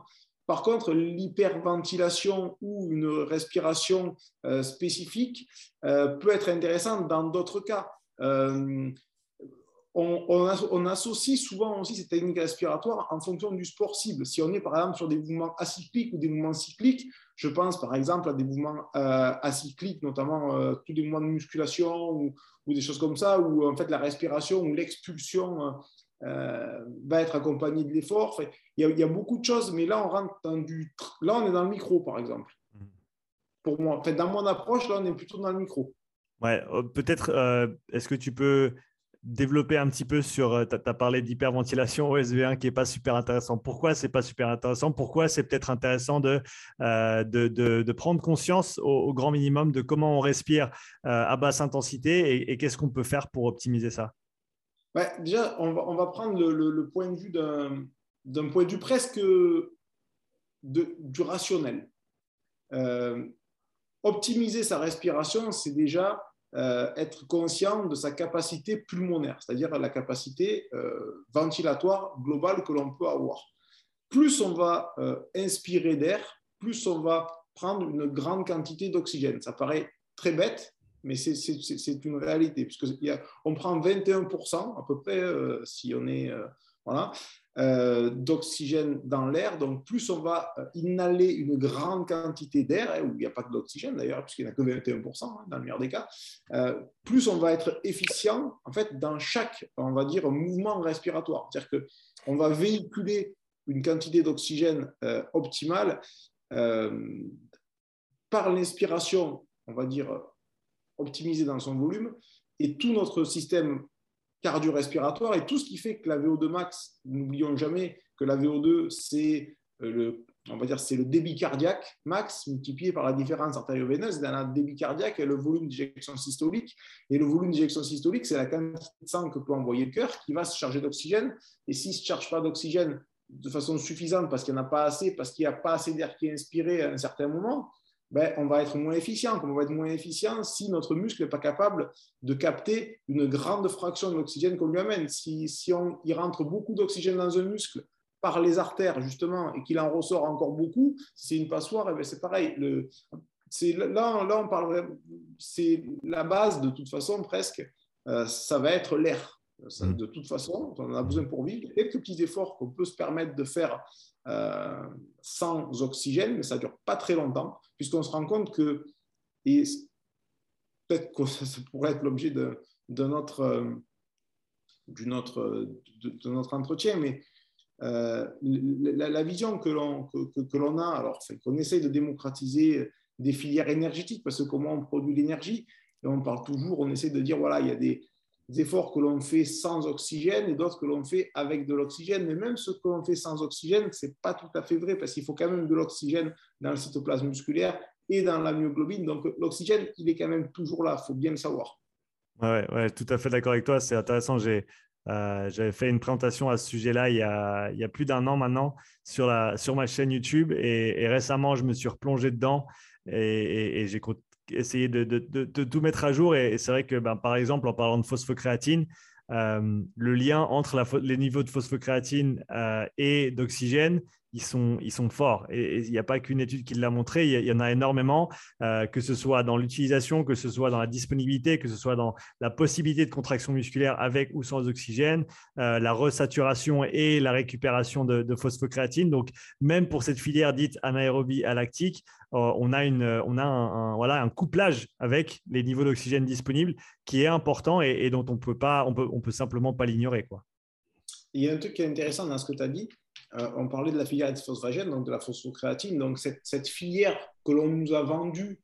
Par contre, l'hyperventilation ou une respiration euh, spécifique peut être intéressante dans d'autres cas on, associe souvent aussi ces techniques respiratoires en fonction du sport cible. Si on est par exemple sur des mouvements acycliques ou des mouvements cycliques, je pense par exemple à des mouvements euh, acycliques, notamment euh, tous les mouvements de musculation ou, des choses comme ça, où en fait la respiration ou l'expulsion euh, va être accompagnée de l'effort. il, y a beaucoup de choses, mais là on rentre dans du, là on est dans le micro par exemple. Mmh. Pour moi, dans mon approche, là on est plutôt dans le micro. Ouais, peut-être, est-ce que tu peux développer un petit peu sur, euh, tu as, parlé d'hyperventilation au SV1 qui n'est pas super intéressant. Pourquoi c'est pas super intéressant? Pourquoi c'est peut-être intéressant de, euh, de, prendre conscience au, grand minimum de comment on respire euh, à basse intensité et, qu'est-ce qu'on peut faire pour optimiser ça? Déjà, on va, on va prendre le, le, point de vue d'un point de vue presque de, du rationnel. optimiser sa respiration, c'est déjà euh, être conscient de sa capacité pulmonaire, c'est-à-dire la capacité euh, ventilatoire globale que l'on peut avoir. Plus on va euh, inspirer d'air, plus on va prendre une grande quantité d'oxygène. Ça paraît très bête, mais c'est une réalité, puisqu'on prend 21% à peu près si on est... Euh, d'oxygène dans l'air. Donc, plus on va euh, inhaler une grande quantité d'air, hein, où il n'y a pas de l'oxygène d'ailleurs, puisqu'il n'y a que 21% hein, dans le meilleur des cas, euh, plus on va être efficient en fait dans chaque, on va dire, mouvement respiratoire. C'est-à-dire qu'on va véhiculer une quantité d'oxygène optimale par l'inspiration, on va dire, optimisée dans son volume, et tout notre système cardio-respiratoire et tout ce qui fait que la VO2 max, n'oublions jamais que la VO2, c'est euh, le, on va dire, c'est le débit cardiaque max multiplié par la différence artério-veineuse. Le débit cardiaque et le volume d'éjection systolique. Et le volume d'éjection systolique, c'est la quantité de sang que peut envoyer le cœur qui va se charger d'oxygène. Et s'il ne se charge pas d'oxygène de façon suffisante parce qu'il n'y en a pas assez, parce qu'il n'y a pas assez d'air qui est inspiré à un certain moment, ben, on va être moins efficient. on va être moins efficient si notre muscle n'est pas capable de capter une grande fraction de l'oxygène qu'on lui amène. Si, on, il rentre beaucoup d'oxygène dans un muscle par les artères, justement, et qu'il en ressort encore beaucoup, c'est une passoire, et ben, c'est pareil. Le, là, là, on parle, c'est la base de toute façon presque, euh, ça va être l'air. Mmh. De toute façon, on en a besoin pour vivre. Quelques petits efforts qu'on peut se permettre de faire euh, sans oxygène, mais ça ne dure pas très longtemps, puisqu'on se rend compte que, et peut-être que ça pourrait être l'objet de, notre, euh, de, notre entretien, mais euh, la, vision que l'on que, a, alors qu'on essaye de démocratiser des filières énergétiques, parce que comment on produit l'énergie, et on parle toujours, on essaie de dire, voilà, il y a des, efforts que l'on fait sans oxygène et d'autres que l'on fait avec de l'oxygène. Mais même ce que l'on fait sans oxygène, ce n'est pas tout à fait vrai parce qu'il faut quand même de l'oxygène dans le cytoplasme musculaire et dans la myoglobine. Donc l'oxygène, il est quand même toujours là, il faut bien le savoir. Oui, ouais, tout à fait d'accord avec toi. C'est intéressant. J'ai, euh, j'avais fait une présentation à ce sujet-là il, y a, plus d'un an maintenant sur ma chaîne YouTube et, récemment, je me suis replongé dedans et, et, et j'ai essayer de, de, de, tout mettre à jour. Et, c'est vrai que, ben, par exemple, en parlant de phosphocréatine, euh, le lien entre les niveaux de phosphocréatine euh, et d'oxygène, ils sont, forts. Et il n'y a pas qu'une étude qui l'a montré, il y, en a énormément, euh, que ce soit dans l'utilisation, que ce soit dans la disponibilité, que ce soit dans la possibilité de contraction musculaire avec ou sans oxygène, euh, la resaturation et la récupération de, phosphocréatine. Donc, même pour cette filière dite anaérobie lactique, euh, on a, un, couplage avec les niveaux d'oxygène disponibles qui est important et, dont on peut peut, simplement pas l'ignorer. Il y a un truc qui est intéressant dans ce que tu as dit, euh, on parlait de la filière phosphagène, donc de la phosphocréatine. Donc cette, filière que l'on nous a vendue,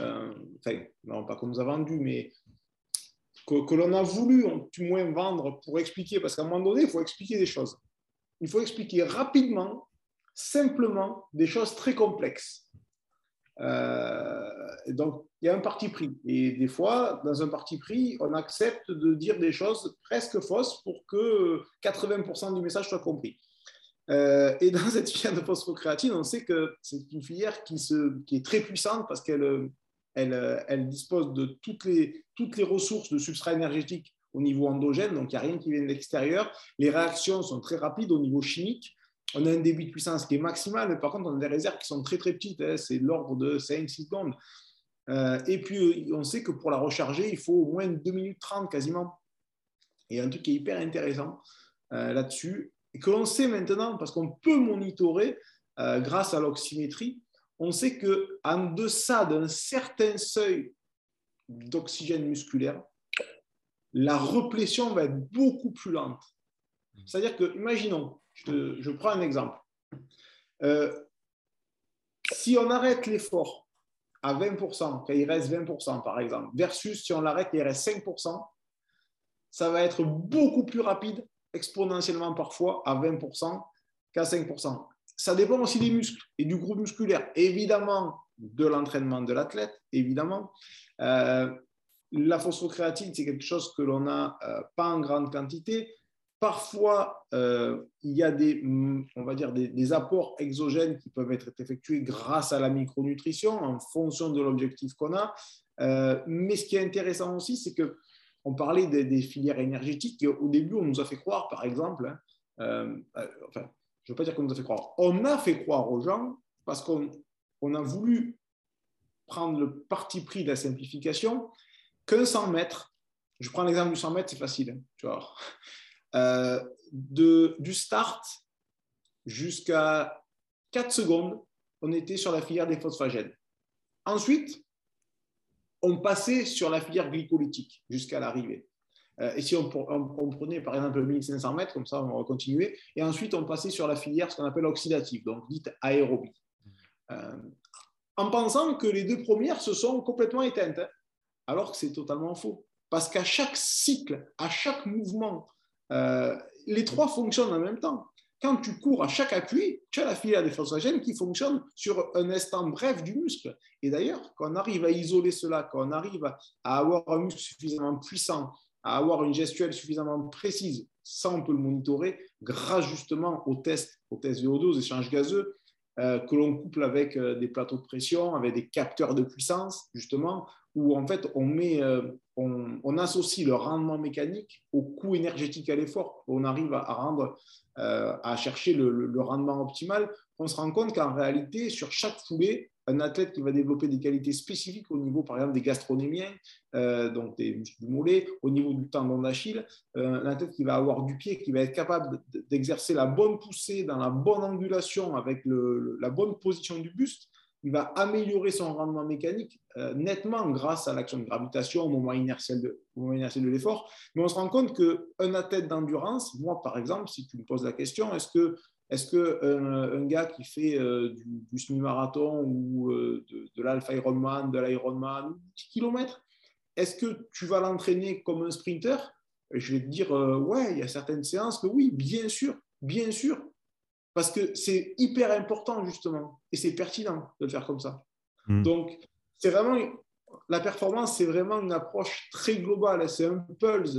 euh, enfin, non pas qu'on nous a vendue, mais que, l'on a voulu, du moins, vendre pour expliquer, parce qu'à un moment donné, il faut expliquer des choses. Il faut expliquer rapidement simplement des choses très complexes. Euh, donc, il y a un parti pris. Et des fois, dans un parti pris, on accepte de dire des choses presque fausses pour que 80% du message soit compris. Euh, et dans cette filière de phosphocréatine, on sait que c'est une filière qui, est très puissante parce qu'elle elle, elle, dispose de toutes les, ressources de substrat énergétique au niveau endogène, donc il n'y a rien qui vient de l'extérieur. Les réactions sont très rapides au niveau chimique. On a un débit de puissance qui est maximal, mais par contre, on a des réserves qui sont très très petites, hein. c'est l'ordre de 5-6 secondes. Euh, et puis, on sait que pour la recharger, il faut au moins 2 minutes 30 quasiment. Et un truc qui est hyper intéressant euh, là-dessus, et que l'on sait maintenant, parce qu'on peut monitorer euh, grâce à l'oxymétrie, on sait qu'en deçà d'un certain seuil d'oxygène musculaire, la replétion va être beaucoup plus lente. C'est-à-dire que, imaginons, je, prends un exemple. Euh, si on arrête l'effort à 20%, quand il reste 20% par exemple, versus si on l'arrête et il reste 5%, ça va être beaucoup plus rapide, exponentiellement parfois, à 20% qu'à 5%. Ça dépend aussi des muscles et du groupe musculaire. Évidemment, de l'entraînement de l'athlète, évidemment. Euh, la phosphocréatine, c'est quelque chose que l'on n'a euh, pas en grande quantité. Parfois, euh, il y a des, on va dire des, apports exogènes qui peuvent être effectués grâce à la micronutrition en fonction de l'objectif qu'on a. Mais ce qui est intéressant aussi, c'est que on parlait des, filières énergétiques. au début, on nous a fait croire, par exemple, hein, enfin, je ne veux pas dire qu'on nous a fait croire, on a fait croire aux gens parce qu'on on a voulu prendre le parti pris de la simplification qu'un 100 mètres, je prends l'exemple du 100 mètres, c'est facile, hein, tu vois. Euh, de, du start jusqu'à 4 secondes, on était sur la filière des phosphagènes. Ensuite, on passait sur la filière glycolytique jusqu'à l'arrivée. Euh, et si on, prenait par exemple 1500 mètres, comme ça on va continuer, et ensuite on passait sur la filière ce qu'on appelle oxydative, donc dite aérobie. Euh, en pensant que les deux premières se sont complètement éteintes. Hein alors que c'est totalement faux. Parce qu'à chaque cycle, à chaque mouvement, euh, les trois fonctionnent en même temps. Quand tu cours à chaque appui, tu as la filière des phosphogènes qui fonctionne sur un instant bref du muscle. Et d'ailleurs, quand on arrive à isoler cela, quand on arrive à avoir un muscle suffisamment puissant, à avoir une gestuelle suffisamment précise, ça on peut le monitorer grâce justement aux tests, aux tests VO2, aux échanges gazeux, euh, que l'on couple avec euh, des plateaux de pression, avec des capteurs de puissance, justement, où en fait on, met, euh, on, associe le rendement mécanique au coût énergétique à l'effort. On arrive à, rendre, euh, à chercher le, rendement optimal. On se rend compte qu'en réalité, sur chaque foulée, un athlète qui va développer des qualités spécifiques au niveau, par exemple, des gastronémiens, euh, donc des muscles du mollet, au niveau du tendon d'Achille, un athlète qui va avoir du pied, qui va être capable d'exercer la bonne poussée dans la bonne angulation avec la bonne position du buste, il va améliorer son rendement mécanique euh, nettement grâce à l'action de gravitation au moment inertiel de, l'effort. Mais on se rend compte qu'un athlète d'endurance, moi par exemple, si tu me poses la question, est-ce que, est-ce que euh, un, gars qui fait euh, du, semi-marathon ou de, de l'Alpha Ironman, de l'Ironman, 10 km, est-ce que tu vas l'entraîner comme un sprinter? Je vais te dire, ouais, il y a certaines séances que oui, bien sûr, bien sûr, parce que c'est hyper important, justement, et c'est pertinent de le faire comme ça. Hmm. Donc, c'est vraiment, la performance, c'est vraiment une approche très globale. C'est un pulse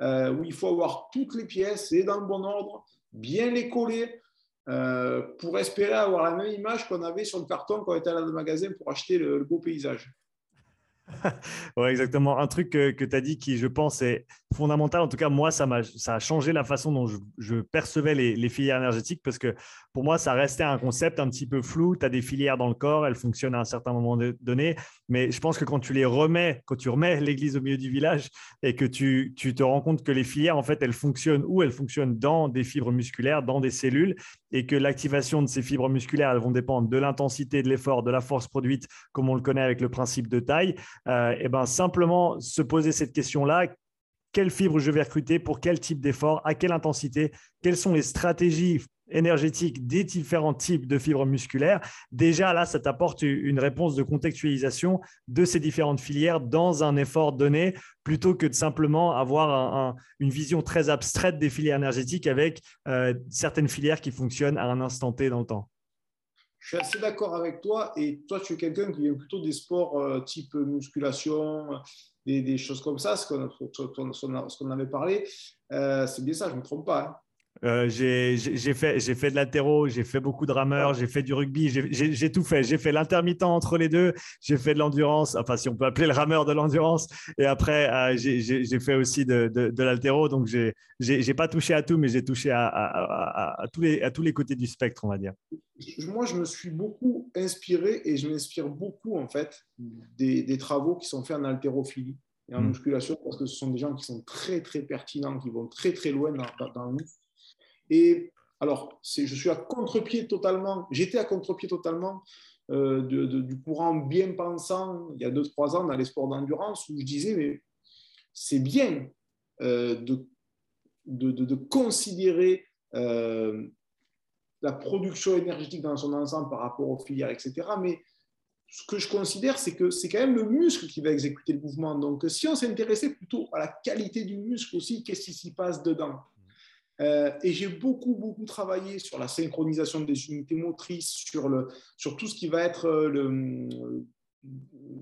euh, où il faut avoir toutes les pièces et dans le bon ordre, bien les coller euh, pour espérer avoir la même image qu'on avait sur le carton quand on était allé dans le magasin pour acheter le beau paysage. ouais, exactement. Un truc que, tu as dit qui, je pense, est fondamental. En tout cas, moi, ça, a, ça a changé la façon dont je, percevais les, filières énergétiques parce que pour moi, ça restait un concept un petit peu flou. Tu as des filières dans le corps, elles fonctionnent à un certain moment donné. Mais je pense que quand tu les remets, quand tu remets l'église au milieu du village et que tu, tu te rends compte que les filières, en fait, elles fonctionnent où Elles fonctionnent dans des fibres musculaires, dans des cellules et que l'activation de ces fibres musculaires, elles vont dépendre de l'intensité de l'effort, de la force produite, comme on le connaît avec le principe de taille. Euh, et ben simplement se poser cette question-là quelle fibre je vais recruter pour quel type d'effort, à quelle intensité, quelles sont les stratégies énergétiques des différents types de fibres musculaires. Déjà, là, ça t'apporte une réponse de contextualisation de ces différentes filières dans un effort donné, plutôt que de simplement avoir une vision très abstraite des filières énergétiques avec euh, certaines filières qui fonctionnent à un instant T dans le temps. Je suis assez d'accord avec toi. Et toi, tu es quelqu'un qui vient plutôt des sports euh, type musculation, des, choses comme ça, ce qu'on avait parlé. Euh, c'est bien ça, je ne me trompe pas. Hein. Euh, j'ai fait, fait de l'altéro, j'ai fait beaucoup de rameurs, j'ai fait du rugby, j'ai tout fait. J'ai fait l'intermittent entre les deux, j'ai fait de l'endurance, enfin si on peut appeler le rameur de l'endurance. Et après, euh, j'ai fait aussi de, de, l'altéro. Donc, je n'ai pas touché à tout, mais j'ai touché à, à, à, tous les, à tous les côtés du spectre, on va dire. Moi, je me suis beaucoup inspiré et je m'inspire beaucoup en fait des, des, travaux qui sont faits en haltérophilie et en mm. musculation parce que ce sont des gens qui sont très très pertinents, qui vont très très loin dans, dans le et alors, je suis à contre-pied totalement, j'étais à contre-pied totalement euh, du courant bien pensant il y a 2-3 ans dans les sports d'endurance où je disais, mais c'est bien euh, de, de, considérer euh, la production énergétique dans son ensemble par rapport aux filières, etc. Mais ce que je considère, c'est que c'est quand même le muscle qui va exécuter le mouvement. Donc, si on s'intéressait plutôt à la qualité du muscle aussi, qu'est-ce qui s'y passe dedans? Euh, et j'ai beaucoup, beaucoup travaillé sur la synchronisation des unités motrices, sur, le, sur tout ce qui va être euh,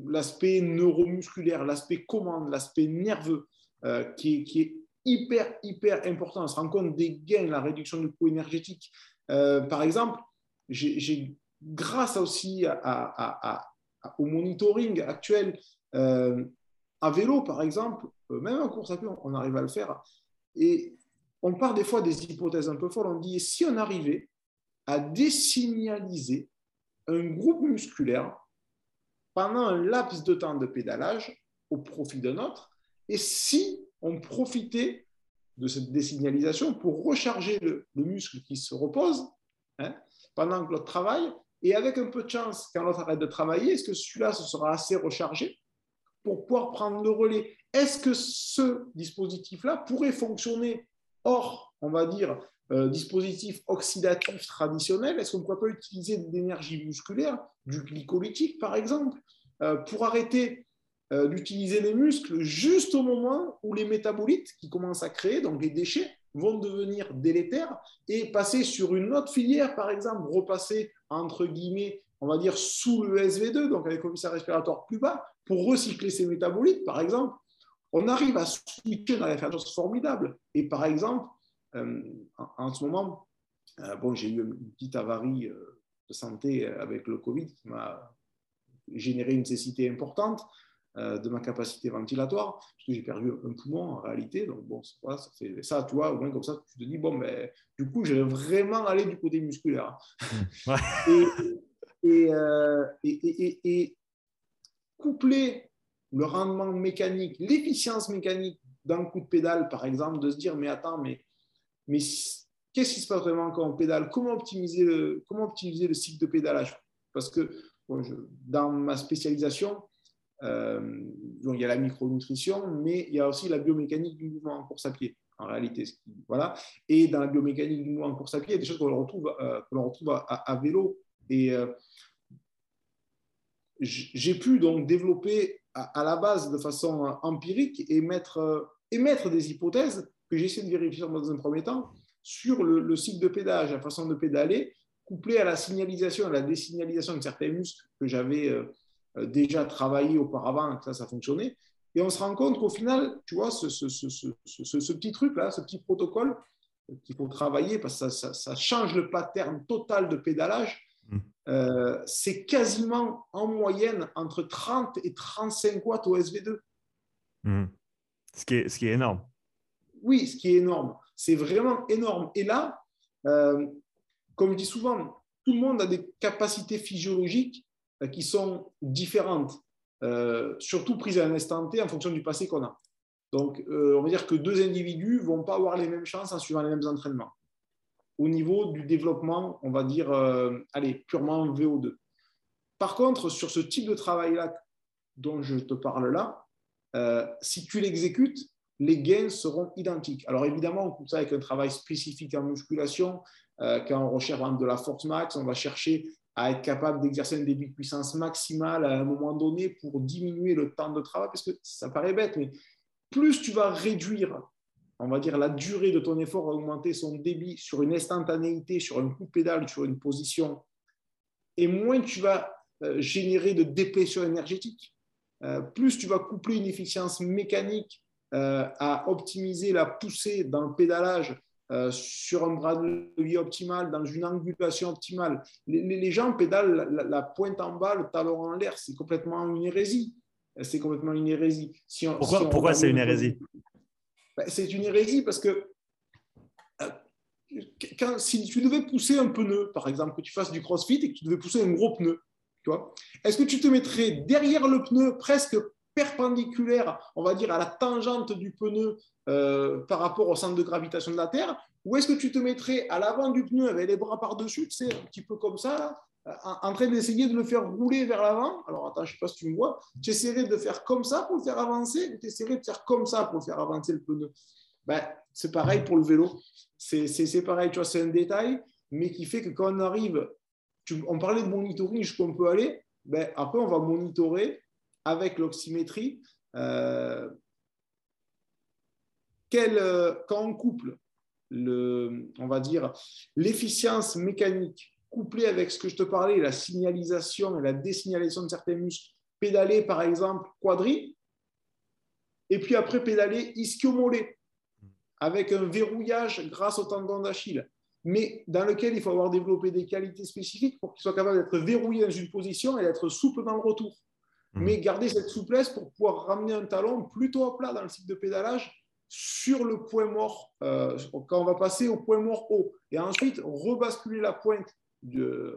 l'aspect neuromusculaire, l'aspect commande, l'aspect nerveux, euh, qui, est, qui, est, hyper, hyper important. On se rend compte des gains, la réduction du coût énergétique. par exemple, j'ai, grâce aussi au monitoring actuel, à vélo, par exemple, même en course à pied, on arrive à le faire. On part des fois des hypothèses un peu folles. On dit si on arrivait à désignaliser un groupe musculaire pendant un laps de temps de pédalage au profit d'un autre, et si on profitait de cette désignalisation pour recharger le, muscle qui se repose hein, pendant que l'autre travaille, et avec un peu de chance, quand l'autre arrête de travailler, est-ce que celui-là se sera assez rechargé pour pouvoir prendre le relais? Est-ce que ce dispositif-là pourrait fonctionner Or, on va dire, euh, dispositif oxydatif traditionnel, est-ce qu'on ne pourrait pas utiliser de l'énergie musculaire, du glycolytique par exemple, euh, pour arrêter euh, d'utiliser les muscles juste au moment où les métabolites qui commencent à créer, donc les déchets, vont devenir délétères et passer sur une autre filière, par exemple, repasser entre guillemets, on va dire sous le SV2, donc avec un commissariat respiratoire plus bas, pour recycler ces métabolites, par exemple, on arrive à switcher dans faire des choses formidables. Et par exemple, euh, en, ce moment, euh, bon, j'ai eu une petite avarie euh, de santé avec le Covid qui m'a généré une cécité importante de ma capacité ventilatoire, parce que j'ai perdu un poumon en réalité. Donc, bon, ça fait ça, tu vois, au moins comme ça, tu te dis, bon, mais ben, du coup, je vais vraiment aller du côté musculaire. et, et, et, coupler le rendement mécanique, l'efficience mécanique d'un coup de pédale, par exemple, de se dire, mais attends, mais, mais qu'est-ce qui se passe vraiment quand on pédale? Comment optimiser, le, comment optimiser le cycle de pédalage? Parce que dans ma spécialisation, euh, il y a la micronutrition, mais il y a aussi la biomécanique du mouvement en course à pied, en réalité. Voilà. Et dans la biomécanique du mouvement en course à pied, il y a des choses qu'on retrouve, euh, retrouve à, vélo. Et euh, j'ai pu donc développer à, la base de façon euh, empirique et mettre, euh, émettre des hypothèses que j'essaie de vérifier dans un premier temps sur le, cycle de pédage, la façon de pédaler, couplé à la signalisation, à la désignalisation de certains muscles que j'avais euh, déjà travaillé auparavant, que ça, ça fonctionnait. Et on se rend compte qu'au final, tu vois, ce, ce, ce, ce petit truc-là, ce petit protocole qu'il faut travailler, parce que ça, ça, ça, change le pattern total de pédalage, euh, c'est quasiment en moyenne entre 30 et 35 watts au SV2. Hmm. Ce, qui est, ce qui est énorme. Oui, ce qui est énorme. C'est vraiment énorme. Et là, euh, comme je dis souvent, tout le monde a des capacités physiologiques euh, qui sont différentes, surtout prises à un instant T en fonction du passé qu'on a. Donc, on va dire que deux individus ne vont pas avoir les mêmes chances en suivant les mêmes entraînements au niveau du développement, on va dire, euh, allez, purement VO2. Par contre, sur ce type de travail-là dont je te parle là, euh, si tu l'exécutes, les gains seront identiques. Alors évidemment, on coupe ça avec un travail spécifique en musculation. Euh, quand on recherche de la force max, on va chercher à être capable d'exercer un débit de puissance maximale à un moment donné pour diminuer le temps de travail, parce que ça paraît bête, mais plus tu vas réduire on va dire, la durée de ton effort a augmenté son débit sur une instantanéité, sur un coup de pédale, sur une position et moins tu vas euh, générer de dépression énergétique. Euh, plus tu vas coupler une efficience mécanique euh, à optimiser la poussée dans le pédalage sur un bras de levier optimal, dans une angulation optimale. Les, gens pédalent la, pointe en bas, le talon en l'air. C'est complètement une hérésie. C'est complètement une hérésie. pourquoi, pourquoi c'est une hérésie? Ben, C'est une hérésie parce que quand, si tu devais pousser un pneu, par exemple, que tu fasses du crossfit et que tu devais pousser un gros pneu, est-ce que tu te mettrais derrière le pneu, presque perpendiculaire, on va dire, à la tangente du pneu euh, par rapport au centre de gravitation de la Terre, ou est-ce que tu te mettrais à l'avant du pneu avec les bras par-dessus, tu sais, un petit peu comme ça, en, train d'essayer de le faire rouler vers l'avant Alors, attends, je ne sais pas si tu me vois. Tu essaierais de faire comme ça pour le faire avancer, ou tu essaierais de faire comme ça pour faire avancer le pneu? Ben, C'est pareil pour le vélo. C'est pareil, tu vois, c'est un détail, mais qui fait que quand on arrive on parlait de monitoring jusqu'où peut aller. Ben, après, on va monitorer avec l'oxymétrie. Euh, euh, quand on couple, le, on va dire, l'efficience mécanique couplée avec ce que je te parlais, la signalisation et la désignalisation de certains muscles, pédaler par exemple quadri, et puis après pédaler ischio-mollet avec un verrouillage grâce au tendon d'Achille mais dans lequel il faut avoir développé des qualités spécifiques pour qu'il soit capable d'être verrouillé dans une position et d'être souple dans le retour. Mmh. Mais garder cette souplesse pour pouvoir ramener un talon plutôt à plat dans le cycle de pédalage sur le point mort, euh, quand on va passer au point mort haut, et ensuite rebasculer la pointe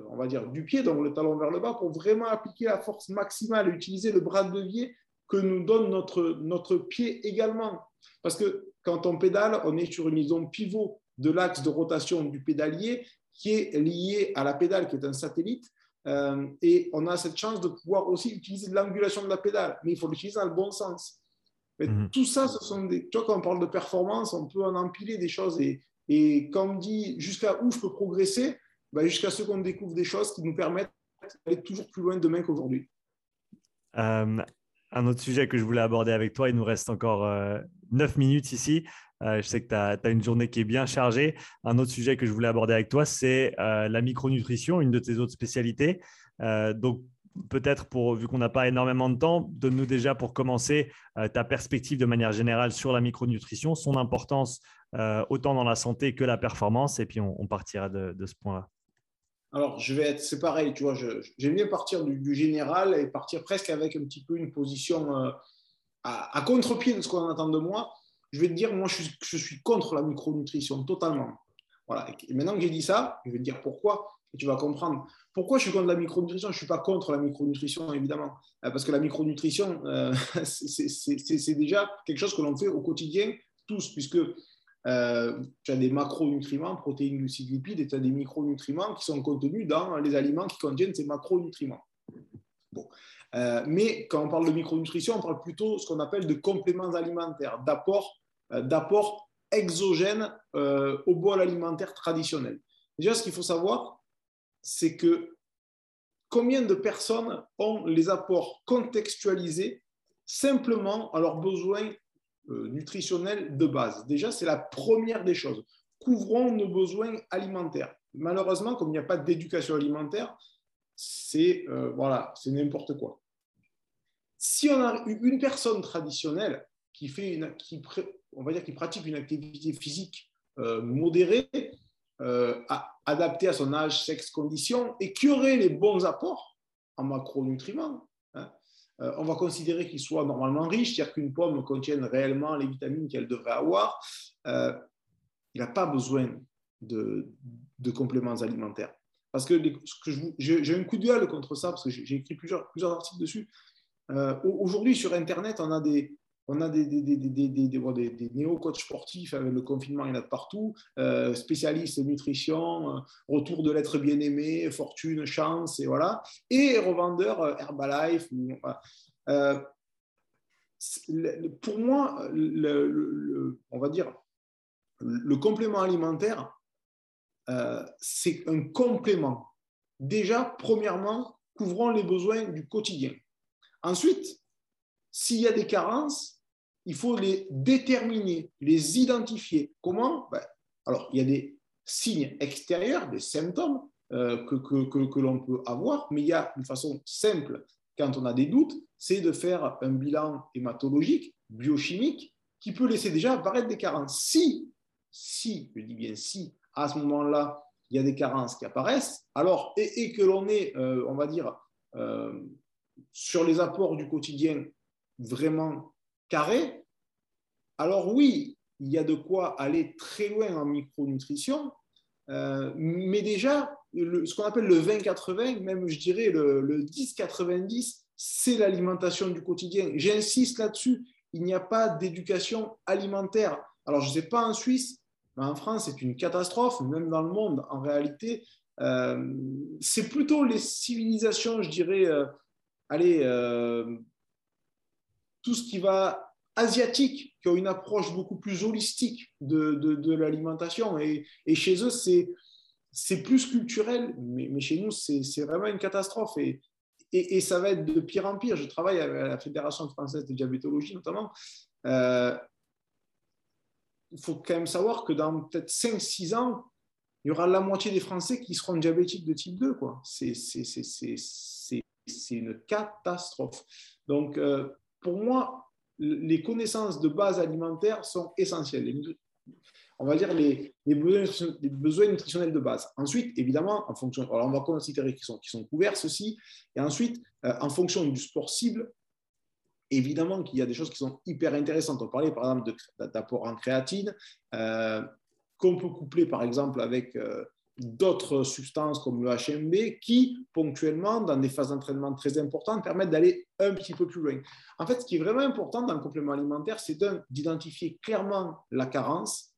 on va dire, du pied, donc le talon vers le bas, pour vraiment appliquer la force maximale et utiliser le bras de levier que nous donne notre, notre pied également. Parce que quand on pédale, on est sur une zone pivot de l'axe de rotation du pédalier qui est lié à la pédale, qui est un satellite. Euh, et on a cette chance de pouvoir aussi utiliser l'angulation de la pédale, mais il faut l'utiliser dans le bon sens. Mhm. Tout ça, ce sont des. Tu vois, quand on parle de performance, on peut en empiler des choses. Et, et quand on dit jusqu'à où je peux progresser, ben jusqu'à ce qu'on découvre des choses qui nous permettent d'aller toujours plus loin demain qu'aujourd'hui. Euh, un autre sujet que je voulais aborder avec toi, il nous reste encore euh, neuf minutes ici. Euh, je sais que tu as, une journée qui est bien chargée. Un autre sujet que je voulais aborder avec toi, c'est euh, la micronutrition, une de tes autres spécialités. Donc, peut-être, vu qu'on n'a pas énormément de temps, donne-nous déjà pour commencer ta perspective de manière générale sur la micronutrition, son importance autant dans la santé que la performance, et puis on, partira de, ce point-là. Alors, je vais être, c'est pareil, tu vois, j'aime bien partir du, général et partir presque avec un petit peu une position à, à contre-pied de ce qu'on attend de moi je vais te dire, moi, je suis, contre la micronutrition totalement. Voilà. Et maintenant que j'ai dit ça, je vais te dire pourquoi, et tu vas comprendre. Pourquoi je suis contre la micronutrition? Je ne suis pas contre la micronutrition, évidemment, euh, parce que la micronutrition, euh, c'est déjà quelque chose que l'on fait au quotidien, tous, puisque euh, tu as des macronutriments, protéines, glucides, lipides, et tu as des micronutriments qui sont contenus dans les aliments qui contiennent ces macronutriments. Bon. Euh, mais quand on parle de micronutrition, on parle plutôt de ce qu'on appelle de compléments alimentaires, d'apports euh, exogènes euh, au bol alimentaire traditionnel. Déjà, ce qu'il faut savoir, c'est que combien de personnes ont les apports contextualisés simplement à leurs besoins nutritionnels de base. Déjà, c'est la première des choses. Couvrons nos besoins alimentaires. Malheureusement, comme il n'y a pas d'éducation alimentaire, c'est euh, voilà, c'est n'importe quoi. Si on a une personne traditionnelle qui fait on va dire, qui pratique une activité physique euh, modérée, euh, adaptée à son âge, sexe, condition, et qui aurait les bons apports en macronutriments, on va considérer qu'il soit normalement riche, c'est-à-dire qu'une pomme contienne réellement les vitamines qu'elle devrait avoir. il n'a pas besoin de, compléments alimentaires. Parce que, j'ai un coup de gueule contre ça, parce que j'ai écrit plusieurs, plusieurs articles dessus. Euh, aujourd'hui, sur Internet, on a des, on a des, des, des, des néo-coachs sportifs avec le confinement, il y en a de partout, euh, spécialistes nutrition, euh, retour de l'être bien-aimé, fortune, chance, et voilà, et revendeurs Herbalife. pour moi, on va dire, le complément alimentaire, euh, c'est un complément. Déjà, premièrement, couvrons les besoins du quotidien. Ensuite, s'il y a des carences, il faut les déterminer, les identifier. Comment? Ben, Alors, il y a des signes extérieurs, des symptômes, que, que, que l'on peut avoir, mais il y a une façon simple quand on a des doutes, c'est de faire un bilan hématologique, biochimique, qui peut laisser déjà apparaître des carences. Si, si, je dis bien si, à ce moment-là, il y a des carences qui apparaissent, alors, et, que l'on est, euh, on va dire, euh, sur les apports du quotidien vraiment carrés, alors oui, il y a de quoi aller très loin en micronutrition, euh, mais déjà, ce qu'on appelle le 20-80, même je dirais le, le 10-90, c'est l'alimentation du quotidien. J'insiste là-dessus, il n'y a pas d'éducation alimentaire. Alors, je ne sais pas en Suisse, mais en France, c'est une catastrophe, même dans le monde, en réalité. Euh, c'est plutôt les civilisations, je dirais, euh, allez, euh, tout ce qui va asiatique, qui ont une approche beaucoup plus holistique de, de, l'alimentation. Et, et, chez eux, c'est, c'est plus culturel, mais, mais chez nous, c'est, c'est vraiment une catastrophe. Et, et, ça va être de pire en pire. Je travaille à la Fédération française de diabétologie notamment. Euh, il faut quand même savoir que dans peut-être 5-6 ans, il y aura la moitié des Français qui seront diabétiques de type 2. C'est, une catastrophe. Donc, euh, pour moi, les connaissances de base alimentaire sont essentielles on va dire, les, besoins, nutritionnels de base. Ensuite, évidemment, en fonction, alors on va considérer qu'ils sont, couverts, ceci, et ensuite, euh, en fonction du sport cible, évidemment qu'il y a des choses qui sont hyper intéressantes. On parlait par exemple d'apport en créatine, euh, qu'on peut coupler par exemple avec euh, d'autres substances comme le HMB qui, ponctuellement, dans des phases d'entraînement très importantes, permettent d'aller un petit peu plus loin. En fait, ce qui est vraiment important dans le complément alimentaire, c'est d'identifier clairement la carence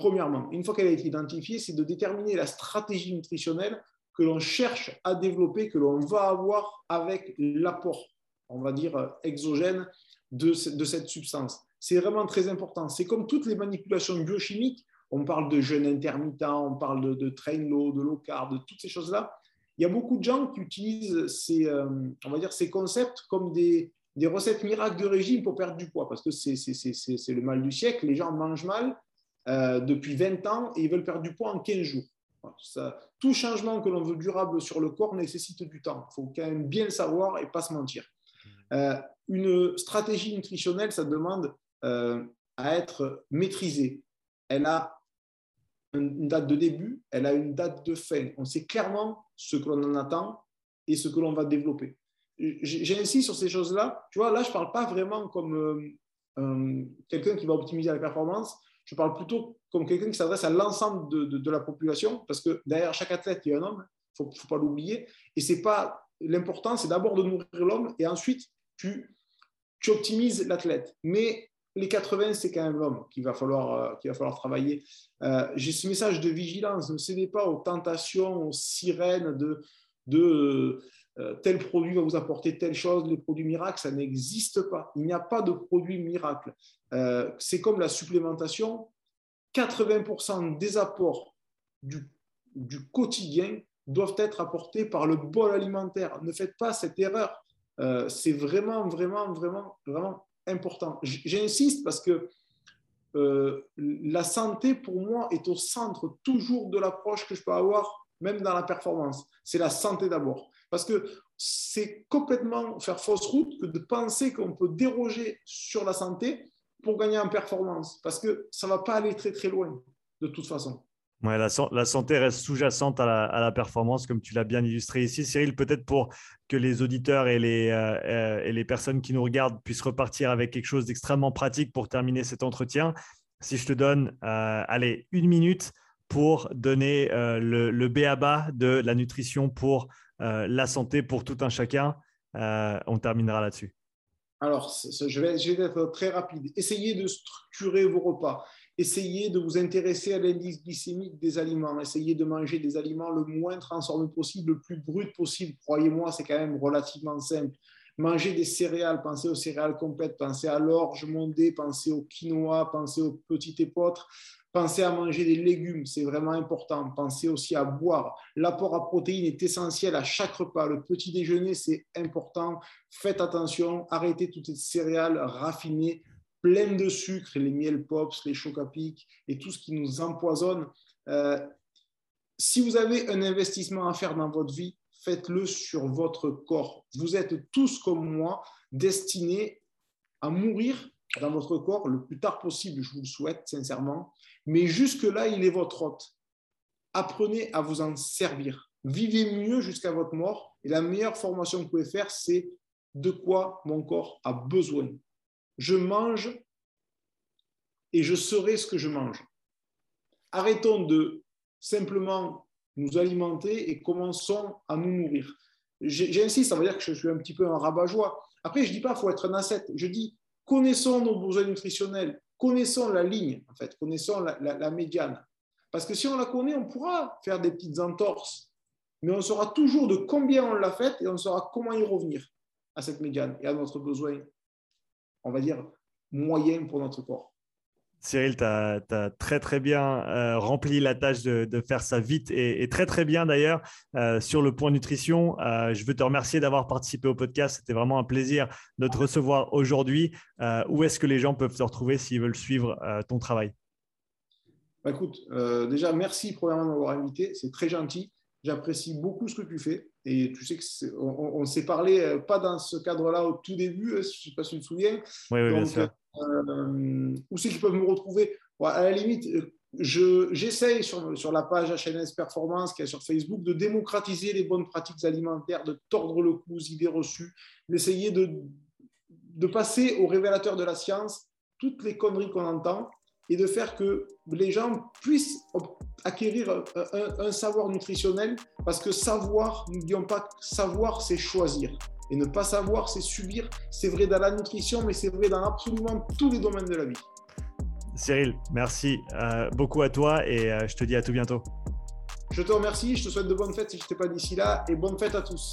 Premièrement, une fois qu'elle a été identifiée, c'est de déterminer la stratégie nutritionnelle que l'on cherche à développer, que l'on va avoir avec l'apport, on va dire, exogène de, cette substance. C'est vraiment très important. C'est comme toutes les manipulations biochimiques, on parle de jeûne intermittent, on parle de, train low, de low carb, de toutes ces choses-là. Il y a beaucoup de gens qui utilisent ces, euh, on va dire, ces concepts comme des, des recettes miracles de régime pour perdre du poids, parce que c'est le mal du siècle. Les gens mangent mal, euh, depuis 20 ans et ils veulent perdre du poids en 15 jours. tout changement que l'on veut durable sur le corps nécessite du temps. Il faut quand même bien le savoir et pas se mentir. Euh, une stratégie nutritionnelle, ça demande à être maîtrisée. Elle a une date de début, elle a une date de fin. On sait clairement ce que l'on en attend et ce que l'on va développer. J'insiste sur ces choses-là. Tu vois, là, je ne parle pas vraiment comme quelqu'un qui va optimiser la performance je parle plutôt comme quelqu'un qui s'adresse à l'ensemble de, la population, parce que derrière chaque athlète, il y a un homme, il ne faut, pas l'oublier. Et c'est pas l'important, c'est d'abord de nourrir l'homme, et ensuite, tu, tu optimises l'athlète. Mais les 80, c'est quand même l'homme qu'il va, falloir, euh, va falloir travailler. Euh, j'ai ce message de vigilance, ne cédez pas aux tentations, aux sirènes de, de euh, tel produit va vous apporter telle chose, les produits miracles, ça n'existe pas. Il n'y a pas de produit miracle. Euh, c'est comme la supplémentation. 80% des apports du, quotidien doivent être apportés par le bol alimentaire. Ne faites pas cette erreur. Euh, c'est vraiment, vraiment, vraiment, vraiment important. J'insiste parce que la santé, pour moi, est au centre toujours de l'approche que je peux avoir, même dans la performance. C'est la santé d'abord. Parce que c'est complètement faire fausse route que de penser qu'on peut déroger sur la santé pour gagner en performance. Parce que ça ne va pas aller très très loin, de toute façon. Ouais, la, santé reste sous-jacente à, la, performance, comme tu l'as bien illustré ici, Cyril. Peut-être pour que les auditeurs et les, euh, euh, et les personnes qui nous regardent puissent repartir avec quelque chose d'extrêmement pratique pour terminer cet entretien. Si je te donne, euh, allez, une minute pour donner le, le B à bas de la nutrition pour euh, la santé pour tout un chacun. Euh, on terminera là-dessus. Alors, je vais être très rapide. Essayez de structurer vos repas. Essayez de vous intéresser à l'indice glycémique des aliments. Essayez de manger des aliments le moins transformés possible, le plus brut possible. Croyez-moi, c'est quand même relativement simple. Mangez des céréales, pensez aux céréales complètes, pensez à l'orge mondée, pensez au quinoa, pensez aux petits épeautres. Pensez à manger des légumes, c'est vraiment important. Pensez aussi à boire. L'apport à protéines est essentiel à chaque repas. Le petit déjeuner, c'est important. Faites attention, arrêtez toutes ces céréales raffinées, pleines de sucre, les miel pops, les chocs à et tout ce qui nous empoisonne. Euh, si vous avez un investissement à faire dans votre vie, faites-le sur votre corps. Vous êtes tous comme moi destinés à mourir dans votre corps le plus tard possible, je vous le souhaite sincèrement. Mais jusque-là, il est votre hôte. Apprenez à vous en servir. Vivez mieux jusqu'à votre mort. Et la meilleure formation que vous pouvez faire, c'est de quoi mon corps a besoin. Je mange et je serai ce que je mange. Arrêtons de simplement nous alimenter et commençons à nous nourrir. J'insiste, ça veut dire que je suis un petit peu un rabat-joie. Après, je ne dis pas qu'il faut être un ascète. Je dis connaissons nos besoins nutritionnels, connaissons la ligne, en fait, connaissons la, médiane. Parce que si on la connaît, on pourra faire des petites entorses, mais on saura toujours de combien on l'a faite et on saura comment y revenir à cette médiane et à notre besoin, on va dire, moyen pour notre corps. Cyril, tu as, très très bien euh, rempli la tâche de, faire ça vite et, très très bien d'ailleurs euh, sur le point nutrition. Euh, je veux te remercier d'avoir participé au podcast. C'était vraiment un plaisir de te recevoir aujourd'hui. où est-ce que les gens peuvent te retrouver s'ils veulent suivre ton travail? Bah, Écoute, déjà merci premièrement de m'avoir invité. C'est très gentil. J'apprécie beaucoup ce que tu fais. Et tu sais qu'on on, s'est parlé, pas dans ce cadre-là au tout début, je ne sais pas si tu te souviens. Oui, oui bien sûr euh, où c'est qu'ils peuvent me retrouver À la limite, j'essaye sur, sur la page HNS Performance qui est sur Facebook de démocratiser les bonnes pratiques alimentaires, de tordre le cou aux idées reçues, d'essayer de, de passer au révélateur de la science toutes les conneries qu'on entend et de faire que les gens puissent acquérir un, un savoir nutritionnel parce que savoir, n'oublions pas, savoir, c'est choisir. Et ne pas savoir, c'est subir. C'est vrai dans la nutrition, mais c'est vrai dans absolument tous les domaines de la vie. Cyril, merci euh, beaucoup à toi et euh, je te dis à tout bientôt. Je te remercie, je te souhaite de bonnes fêtes si je n'étais pas d'ici là et bonnes fêtes à tous.